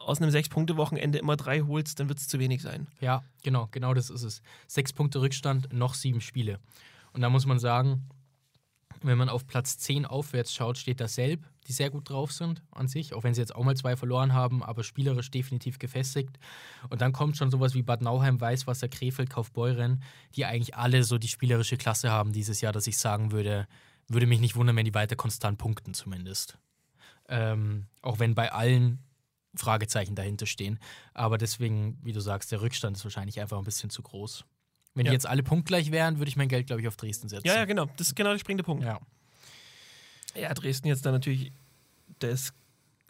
aus einem Sechs-Punkte-Wochenende immer drei holst, dann wird es zu wenig sein. Ja, genau, genau das ist es. Sechs Punkte Rückstand, noch sieben Spiele. Und da muss man sagen, wenn man auf Platz 10 aufwärts schaut, steht da Selb, die sehr gut drauf sind an sich, auch wenn sie jetzt auch mal zwei verloren haben, aber spielerisch definitiv gefestigt. Und dann kommt schon sowas wie Bad Nauheim, Weißwasser, Krefeld, Kaufbeuren, die eigentlich alle so die spielerische Klasse haben dieses Jahr, dass ich sagen würde, würde mich nicht wundern, wenn die weiter konstant punkten zumindest. Ähm, auch wenn bei allen Fragezeichen dahinter stehen. Aber deswegen, wie du sagst, der Rückstand ist wahrscheinlich einfach ein bisschen zu groß. Wenn Ja. die jetzt alle punktgleich wären, würde ich mein Geld, glaube ich, auf Dresden setzen. Ja, ja, genau. Das ist genau der springende Punkt. ja. Ja, Dresden jetzt dann natürlich das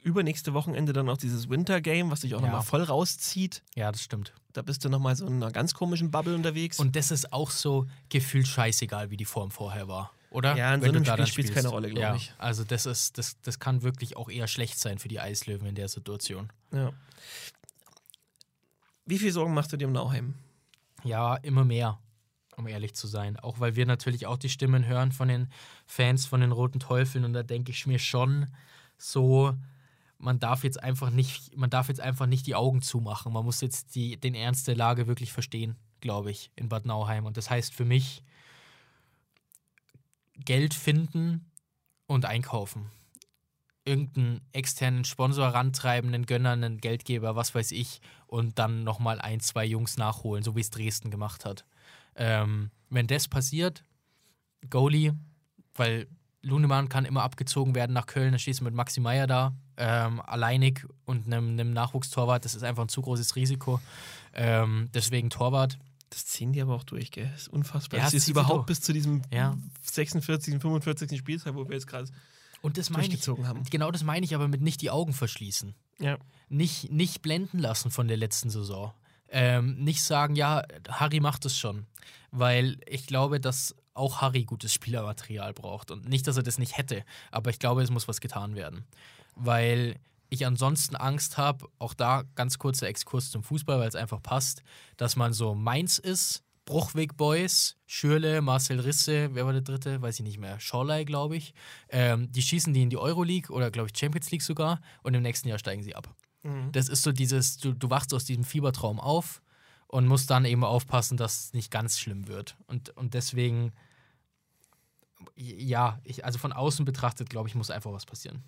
übernächste Wochenende dann auch dieses Winter Game, was dich auch Ja. nochmal voll rauszieht. Ja, das stimmt. Da bist du nochmal so in einer ganz komischen Bubble unterwegs. Und das ist auch so gefühlt scheißegal, wie die Form vorher war. oder? Ja, in so Wenn du einem Spiel dann spielt's keine Rolle, glaub ja, ich. Also das ist, das, das kann wirklich auch eher schlecht sein für die Eislöwen in der Situation. Ja. Wie viel Sorgen machst du dir um Nauheim? Ja, immer mehr, um ehrlich zu sein. Auch weil wir natürlich auch die Stimmen hören von den Fans von den Roten Teufeln und da denke ich mir schon so, man darf jetzt einfach nicht, man darf jetzt einfach nicht die Augen zumachen. Man muss jetzt die, den Ernst der Lage wirklich verstehen, glaube ich, in Bad Nauheim. Und das heißt für mich Geld finden und einkaufen. Irgendeinen externen Sponsor rantreiben, einen Gönner, einen Geldgeber, was weiß ich, und dann nochmal ein, zwei Jungs nachholen, so wie es Dresden gemacht hat. Ähm, wenn das passiert, Goalie, weil Lunemann kann immer abgezogen werden nach Köln, dann stehst du mit Maxi Meyer da, ähm, alleinig und einem, einem Nachwuchstorwart, das ist einfach ein zu großes Risiko. Ähm, deswegen Torwart. Das ziehen die aber auch durch, gell? Das ist unfassbar. Ja, das ist überhaupt bis zu diesem Ja. 46., 45. Spieltag, wo wir jetzt gerade Und das meine ich, durchgezogen haben. genau das meine ich aber mit nicht die Augen verschließen. Ja. nicht, nicht blenden lassen von der letzten Saison. Ähm, nicht sagen, ja, Harry macht es schon. Weil ich glaube, dass auch Harry gutes Spielermaterial braucht. Und nicht, dass er das nicht hätte, aber ich glaube, es muss was getan werden. Weil ich ansonsten Angst habe, auch da ganz kurzer Exkurs zum Fußball, weil es einfach passt, dass man so Mainz ist, Bruchweg Boys, Schürle, Marcel Risse, wer war der dritte? Weiß ich nicht mehr. Schorley, glaube ich. Ähm, die schießen die in die Euroleague oder, glaube ich, Champions League sogar und im nächsten Jahr steigen sie ab. Das ist so dieses, du, du wachst aus diesem Fiebertraum auf und musst dann eben aufpassen, dass es nicht ganz schlimm wird. Und, und deswegen, ja, ich, also von außen betrachtet, glaube ich, muss einfach was passieren.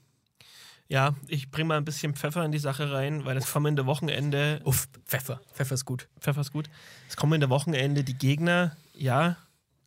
Ja, ich bringe mal ein bisschen Pfeffer in die Sache rein, weil das kommende Wochenende, Uff, Pfeffer. Pfeffer ist gut. Pfeffer ist gut, das kommende Wochenende, die Gegner, ja,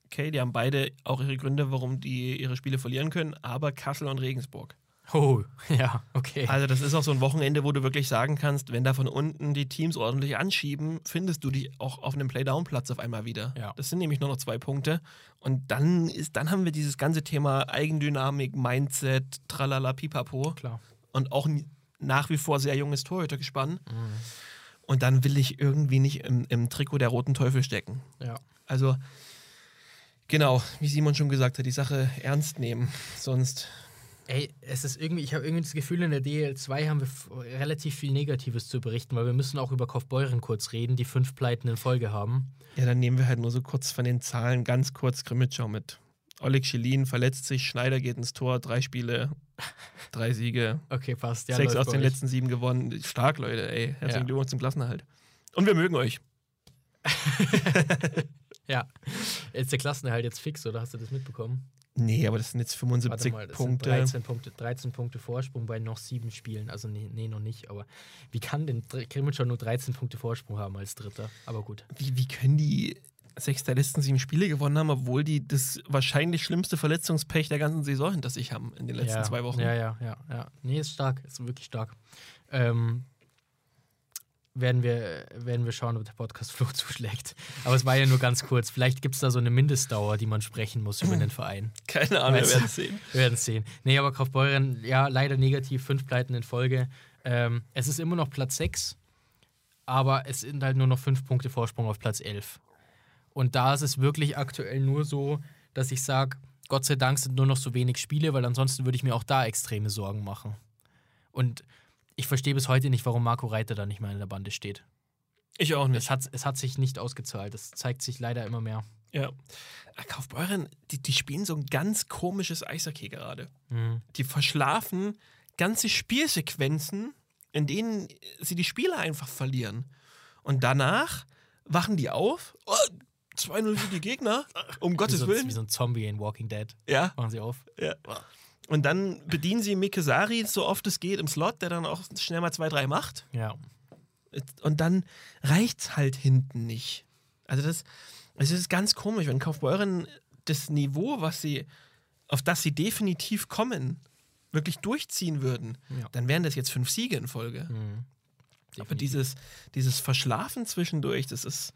okay, die haben beide auch ihre Gründe, warum die ihre Spiele verlieren können, aber Kassel und Regensburg. Oh, ja, okay. Also das ist auch so ein Wochenende, wo du wirklich sagen kannst, wenn da von unten die Teams ordentlich anschieben, findest du die auch auf einem Playdown-Platz auf einmal wieder. Ja. Das sind nämlich nur noch zwei Punkte. Und dann ist, dann haben wir dieses ganze Thema Eigendynamik, Mindset, tralala, pipapo. Klar. Und auch nach wie vor sehr junges Torhütergespann. Mhm. Und dann will ich irgendwie nicht im, im Trikot der Roten Teufel stecken. Ja. Also, genau, wie Simon schon gesagt hat, die Sache ernst nehmen. Sonst Ey, es ist irgendwie, ich habe irgendwie das Gefühl, in der DL2 haben wir relativ viel Negatives zu berichten, weil wir müssen auch über Kaufbeuren kurz reden, die fünf Pleiten in Folge haben. Ja, dann nehmen wir halt nur so kurz von den Zahlen ganz kurz Grimmitschau mit. Oleg Schelin verletzt sich, Schneider geht ins Tor, drei Spiele, drei Siege, Okay, passt. Ja, sechs aus den euch. letzten sieben gewonnen. Stark, Leute, ey. Herzlichen Ja. Glückwunsch zum Klassenerhalt. Und wir mögen euch. Ja. Ist der Klassenerhalt jetzt fix, oder hast du das mitbekommen? Nee, aber das sind jetzt 75 Warte mal, Punkte. sind 13 Punkte. 13 Punkte Vorsprung bei noch sieben Spielen. Also nee, nee noch nicht. Aber wie kann denn Krimmel schon nur 13 Punkte Vorsprung haben als Dritter? Aber gut. Wie, wie können die sechs der letzten sieben Spiele gewonnen haben, obwohl die das wahrscheinlich schlimmste Verletzungspech der ganzen Saison hinter sich haben in den letzten ja, zwei Wochen? Ja, ja, ja, ja. Nee, ist stark. Ist wirklich stark. Ähm, werden, wir, werden wir schauen, ob der Podcast Flo zuschlägt. Aber es war ja nur ganz kurz. Vielleicht gibt es da so eine Mindestdauer, die man sprechen muss über den Verein. Keine Ahnung, wir Weißt du? werden es sehen. Wir werden es sehen. Nee, aber Kaufbeuren, ja, leider negativ, fünf Pleiten in Folge. Ähm, es ist immer noch Platz 6, aber es sind halt nur noch fünf Punkte Vorsprung auf Platz 11. Und da ist es wirklich aktuell nur so, dass ich sage, Gott sei Dank sind nur noch so wenig Spiele, weil ansonsten würde ich mir auch da extreme Sorgen machen. Und ich verstehe bis heute nicht, warum Marco Reiter da nicht mehr in der Bande steht. Ich auch nicht. Es hat, es hat sich nicht ausgezahlt. Das zeigt sich leider immer mehr. Ja. Ah, Kaufbeuren, die, die spielen so ein ganz komisches Eishockey gerade. Mhm. Die verschlafen ganze Spielsequenzen, in denen sie die Spiele einfach verlieren. Und danach wachen die auf. Oh, 2-0 für die Gegner. Um Wie Gottes so, Willen. wie so ein Zombie in Walking Dead. Ja, Machen sie auf. ja. Und dann bedienen sie Mike Sari so oft es geht im Slot, der dann auch schnell mal 2-3 macht. Ja. Und dann reicht's halt hinten nicht. Also das, es ist ganz komisch, wenn Kaufbeuren das Niveau, was sie, auf das sie definitiv kommen, wirklich durchziehen würden, Ja. dann wären das jetzt fünf Siege in Folge. Mhm. Aber dieses, dieses Verschlafen zwischendurch, das ist.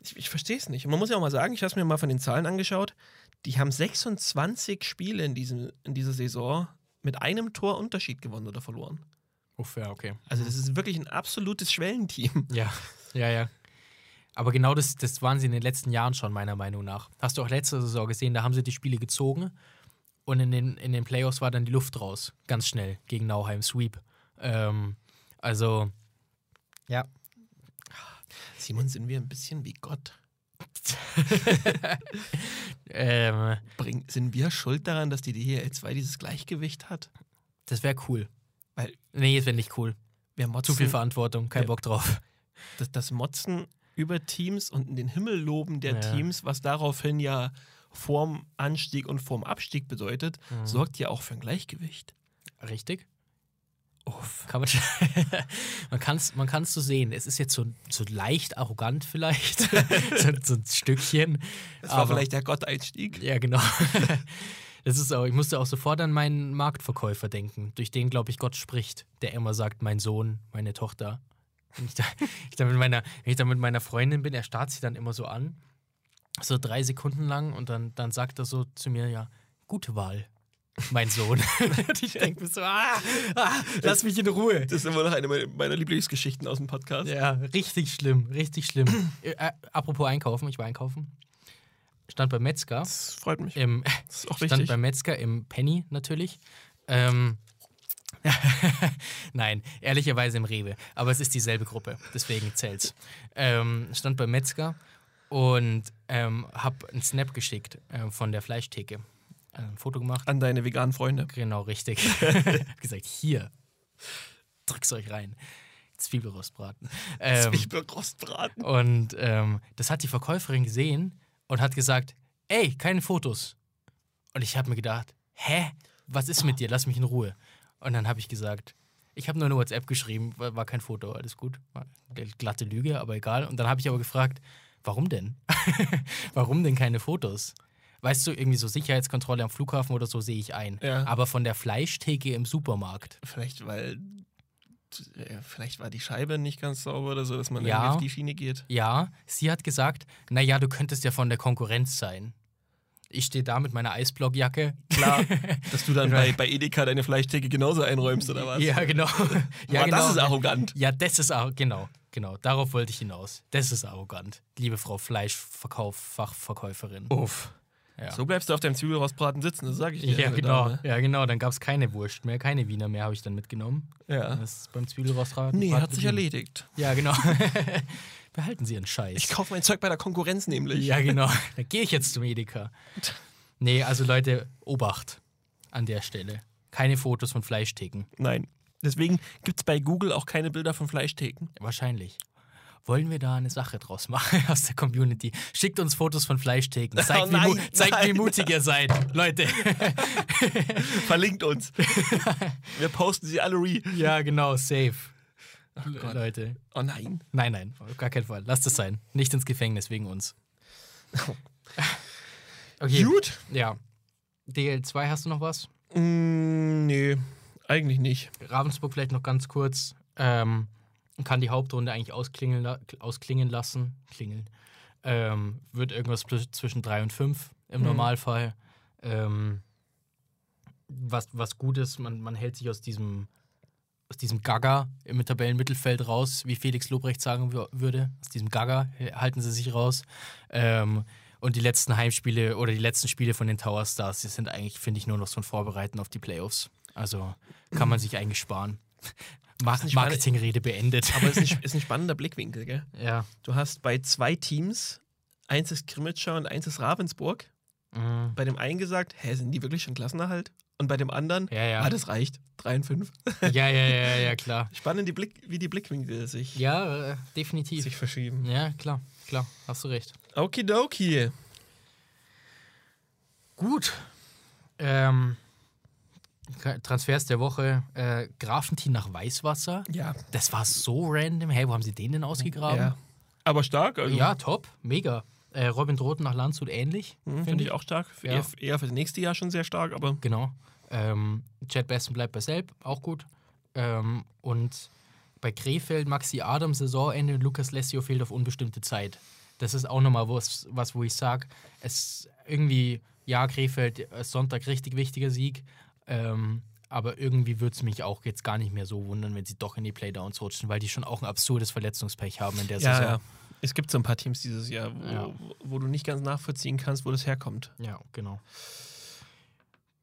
Ich, ich verstehe es nicht. Und man muss ja auch mal sagen, ich habe es mir mal von den Zahlen angeschaut. Die haben 26 Spiele in, diesem, in dieser Saison mit einem Tor Unterschied gewonnen oder verloren. Uff, ja, okay. Also, das ist wirklich ein absolutes Schwellenteam. Ja, ja, ja. Aber genau das, das waren sie in den letzten Jahren schon, meiner Meinung nach. Hast du auch letzte Saison gesehen, da haben sie die Spiele gezogen und in den, in den Playoffs war dann die Luft raus. Ganz schnell gegen Nauheim Sweep. Ähm, also, ja. Simon, sind wir ein bisschen wie Gott? Ähm, Bring, sind wir schuld daran, dass die DHL2 dieses Gleichgewicht hat? das wäre cool. Weil Nee, das wäre nicht cool. wir motzen, Zu viel Verantwortung, kein Ja. Bock drauf. das, das Motzen über Teams und in den Himmel loben der Ja. Teams, was daraufhin ja vorm Anstieg und vorm Abstieg bedeutet, Mhm. sorgt ja auch für ein Gleichgewicht. Richtig? Uff. Kann man man kann es man kann's so sehen. Es ist jetzt so, so leicht arrogant vielleicht. so, so ein Stückchen. Das war Aber- vielleicht der Gott-Einstieg. Ja, genau. Das ist auch, ich musste auch sofort an meinen Marktverkäufer denken, durch den, glaube ich, Gott spricht, der immer sagt, mein Sohn, meine Tochter. Wenn ich da, ich da mit meiner, wenn ich da mit meiner Freundin bin, er starrt sie dann immer so an, so drei Sekunden lang und dann, dann sagt er so zu mir, ja, gute Wahl, mein Sohn. und ich denke mir so, ah, ah, lass mich in Ruhe. Das ist immer noch eine meiner- Lieblingsgeschichten aus dem Podcast. Ja, richtig schlimm, richtig schlimm. äh, äh, apropos einkaufen, ich war einkaufen. Stand beim Metzger. Das freut mich. Im, Das ist auch stand wichtig. beim Metzger im Penny natürlich. Ähm, Nein, ehrlicherweise im Rewe. Aber es ist dieselbe Gruppe, deswegen zählt's. Ähm, stand beim Metzger und ähm, hab einen Snap geschickt ähm, von der Fleischtheke. Ein Foto gemacht. An deine veganen Freunde. Genau, richtig. hab gesagt, hier, drück's euch rein. Zwiebelrostbraten. Ähm, Zwiebelrostbraten. und ähm, das hat die Verkäuferin gesehen und hat gesagt, ey, keine Fotos. Und ich habe mir gedacht, hä, was ist mit dir? Lass mich in Ruhe. Und dann habe ich gesagt, ich habe nur eine WhatsApp geschrieben, war, war kein Foto, alles gut. War glatte Lüge, aber egal. Und dann habe ich aber gefragt, warum denn? warum denn keine Fotos? Weißt du, irgendwie so Sicherheitskontrolle am Flughafen oder so sehe ich ein. Ja. Aber von der Fleischtheke im Supermarkt. Vielleicht, weil. Vielleicht war die Scheibe nicht ganz sauber oder so, dass man Ja. auf die Schiene geht. Ja, sie hat gesagt, naja, du könntest ja von der Konkurrenz sein. Ich stehe da mit meiner Eisblockjacke. Klar, dass du dann bei, bei Edeka deine Fleischtheke genauso einräumst oder was? Ja, genau. ja, Boah, genau. das ist arrogant. Ja, das ist auch, genau, genau. Darauf wollte ich hinaus. Das ist arrogant. Liebe Frau Fleischverkauf, Fachverkäuferin. Uff. Ja. So bleibst du auf deinem Zwiebelrostbraten sitzen, das sage ich dir. ja, genau. Dame. Ja, genau. Dann gab es keine Wurst mehr, keine Wiener mehr, habe ich dann mitgenommen. Ja. Das ist beim Zwiebelrostraten. Nee, hat sich erledigt. Ja, genau. Behalten Sie Ihren Scheiß. Ich kaufe mein Zeug bei der Konkurrenz nämlich. Ja, genau. Da gehe ich jetzt zum Edeka. Nee, also Leute, Obacht an der Stelle. Keine Fotos von Fleischtheken. Nein. Deswegen gibt es bei Google auch keine Bilder von Fleischtheken. Wahrscheinlich. Wollen wir da eine Sache draus machen aus der Community? Schickt uns Fotos von Fleischtheken. Zeigt, Oh wie, nein, zeigt wie mutig ihr seid. Leute. Verlinkt uns. Wir posten sie alle re. Ja, genau, safe. Gott. Leute. Oh nein. Nein, nein, auf gar keinen Fall. Lasst es sein. Nicht ins Gefängnis wegen uns. Okay. Gut. Ja. DL2, hast du noch was? Mm, nee, eigentlich nicht. Ravensburg vielleicht noch ganz kurz. Ähm, kann die Hauptrunde eigentlich ausklingen, ausklingen lassen. Klingeln. Ähm, wird irgendwas zwischen 3 und 5 im Mhm. Normalfall. Ähm, was, was gut ist, man, man hält sich aus diesem, aus diesem Gaga im Tabellenmittelfeld raus, wie Felix Lobrecht sagen wür- würde. Aus diesem Gaga halten sie sich raus. Ähm, und die letzten Heimspiele oder die letzten Spiele von den Tower Stars, die sind eigentlich, finde ich, nur noch so ein Vorbereiten auf die Playoffs. Also kann man sich eigentlich sparen. Ma Marketingrede beendet. Aber es ist ein, ist ein spannender Blickwinkel, gell? ja. Du hast bei zwei Teams, eins ist Krimitschau und eins ist Ravensburg, Mhm. bei dem einen gesagt, hä, sind die wirklich schon Klassenerhalt? Und bei dem anderen, Ja, ja. ah, das reicht. 3 und 5. ja, ja, ja, ja, klar. Spannend, die Blick, wie die Blickwinkel sich, Ja, äh, definitiv. sich verschieben. Ja, klar, klar, hast du recht. Okidoki. Gut. Ähm, Transfers der Woche. Äh, Grafentin nach Weißwasser. Ja. Das war so random. Hey, wo haben sie den denn ausgegraben? ja. Aber stark, also. Ja, top, mega. Äh, Robin Droten nach Landshut ähnlich. Hm, Finde ich auch stark. Für Ja. eher, eher für das nächste Jahr schon sehr stark, aber Genau. Ähm, Chad Besten bleibt bei Selb, auch gut. Ähm, und bei Krefeld Maxi Adams Saisonende und Lukas Lessio fehlt auf unbestimmte Zeit. Das ist auch nochmal was, was, wo ich sage, es irgendwie, ja, Krefeld, äh, Sonntag richtig wichtiger Sieg. Ähm, aber irgendwie würde es mich auch jetzt gar nicht mehr so wundern, wenn sie doch in die Playdowns rutschen, weil die schon auch ein absurdes Verletzungspech haben in der ja, Saison. ja. Es gibt so ein paar Teams dieses Jahr, wo, Ja. wo du nicht ganz nachvollziehen kannst, wo das herkommt. Ja, genau.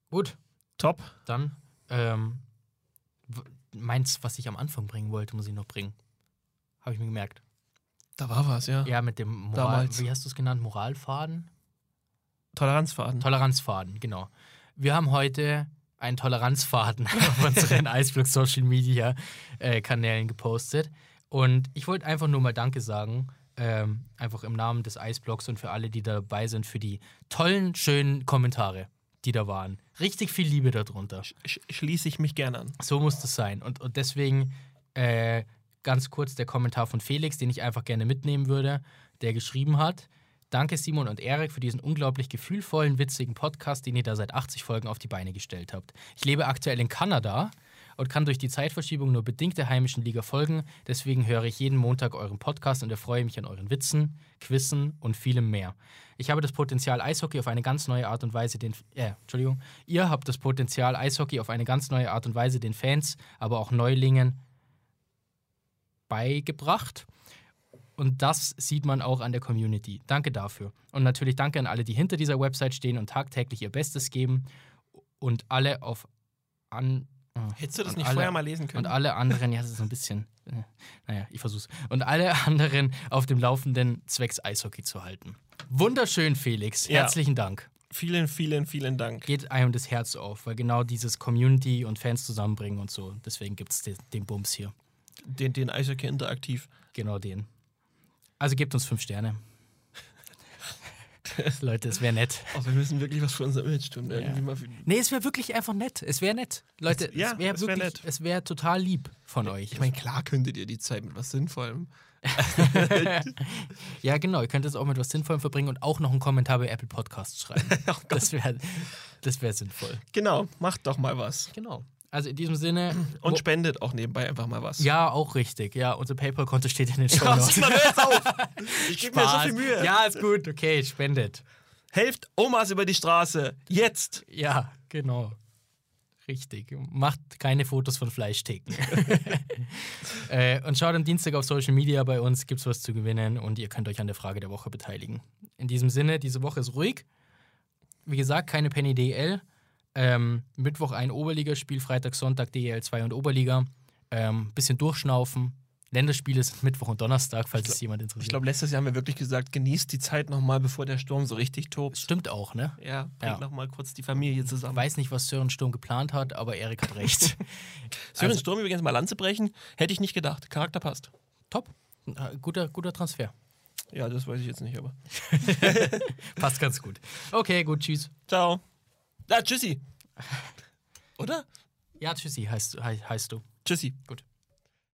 Gut, Top. dann ähm, meins, was ich am Anfang bringen wollte, muss ich noch bringen. Habe ich mir gemerkt. Da war was, ja. Ja, mit dem Moral, Damals. wie hast du es genannt? Moralfaden? Toleranzfaden. Toleranzfaden, genau. Wir haben heute einen Toleranzfaden auf unseren Iceblock Social Media äh, Kanälen gepostet. Und ich wollte einfach nur mal Danke sagen, ähm, einfach im Namen des Iceblocks und für alle, die da dabei sind, für die tollen, schönen Kommentare, die da waren. Richtig viel Liebe darunter. Sch schließe ich mich gerne an. So muss das sein. Und, und deswegen äh, ganz kurz der Kommentar von Felix, den ich einfach gerne mitnehmen würde, der geschrieben hat. Danke Simon und Erik für diesen unglaublich gefühlvollen, witzigen Podcast, den ihr da seit 80 Folgen auf die Beine gestellt habt. Ich lebe aktuell in Kanada und kann durch die Zeitverschiebung nur bedingt der heimischen Liga folgen. Deswegen höre ich jeden Montag euren Podcast und erfreue mich an euren Witzen, Quizzen und vielem mehr. Ich habe das Potenzial Eishockey auf eine ganz neue Art und Weise den äh, Entschuldigung, ihr habt das Potenzial Eishockey auf eine ganz neue Art und Weise den Fans, aber auch Neulingen beigebracht. Und das sieht man auch an der Community. Danke dafür. Und natürlich danke an alle, die hinter dieser Website stehen und tagtäglich ihr Bestes geben. Und alle auf an. äh, Hättest du das und nicht alle, vorher mal lesen Und können? alle anderen, ja, das ist so ein bisschen. Äh, naja, ich versuch's. Und alle anderen auf dem Laufenden zwecks Eishockey zu halten. Wunderschön, Felix. Ja. Herzlichen Dank. Vielen, vielen, vielen Dank. Geht einem das Herz auf, weil genau dieses Community und Fans zusammenbringen und so. Deswegen gibt es den, den Bums hier. Den, den Eishockey interaktiv. Genau den. Also gebt uns fünf Sterne. Leute, es wäre nett. Oh, wir müssen wirklich was für unser Image tun. Für, Nee, es wäre wirklich einfach nett. Es wäre nett. Leute, Es- ja, es wäre wär nett. es wäre total lieb von euch. ich meine, klar könntet ihr die Zeit mit was Sinnvollem. ja, genau. Ihr könnt es auch mit was Sinnvollem verbringen und auch noch einen Kommentar bei Apple Podcasts schreiben. das wäre das wär sinnvoll. Genau, macht doch mal was. Genau. Also in diesem Sinne. Und spendet auch nebenbei einfach mal was. ja, auch richtig. Ja, unser PayPal-Konto steht in den Show Ja, Notes. Auf! Ich gebe mir so viel Mühe. Ja, ist gut. Okay, spendet. Helft Omas über die Straße. Jetzt! Ja, genau. Richtig. Macht keine Fotos von Fleischtheken. äh, und schaut am Dienstag auf Social Media bei uns, gibt's was zu gewinnen und ihr könnt euch an der Frage der Woche beteiligen. In diesem Sinne, diese Woche ist ruhig. Wie gesagt, keine Penny DL. Ähm, Mittwoch ein Oberligaspiel, Freitag, Sonntag DL 2 und Oberliga. Ähm, bisschen durchschnaufen. Länderspiele sind Mittwoch und Donnerstag, falls es jemand interessiert. Ich glaube, letztes Jahr haben wir wirklich gesagt, genießt die Zeit nochmal, bevor der Sturm so richtig tobt. Stimmt auch, ne? Ja, bringt Ja. nochmal kurz die Familie zusammen. Weiß nicht, was Sören Sturm geplant hat, aber Erik hat recht. Sören also- Sturm übrigens mal Lanze brechen, hätte ich nicht gedacht. Charakter passt. Top. Guter, guter Transfer. Ja, das weiß ich jetzt nicht, aber. Passt ganz gut. Okay, gut, tschüss. Ciao. Ah, tschüssi. Oder? Ja, tschüssi heißt, hei- heißt du. Tschüssi. Gut.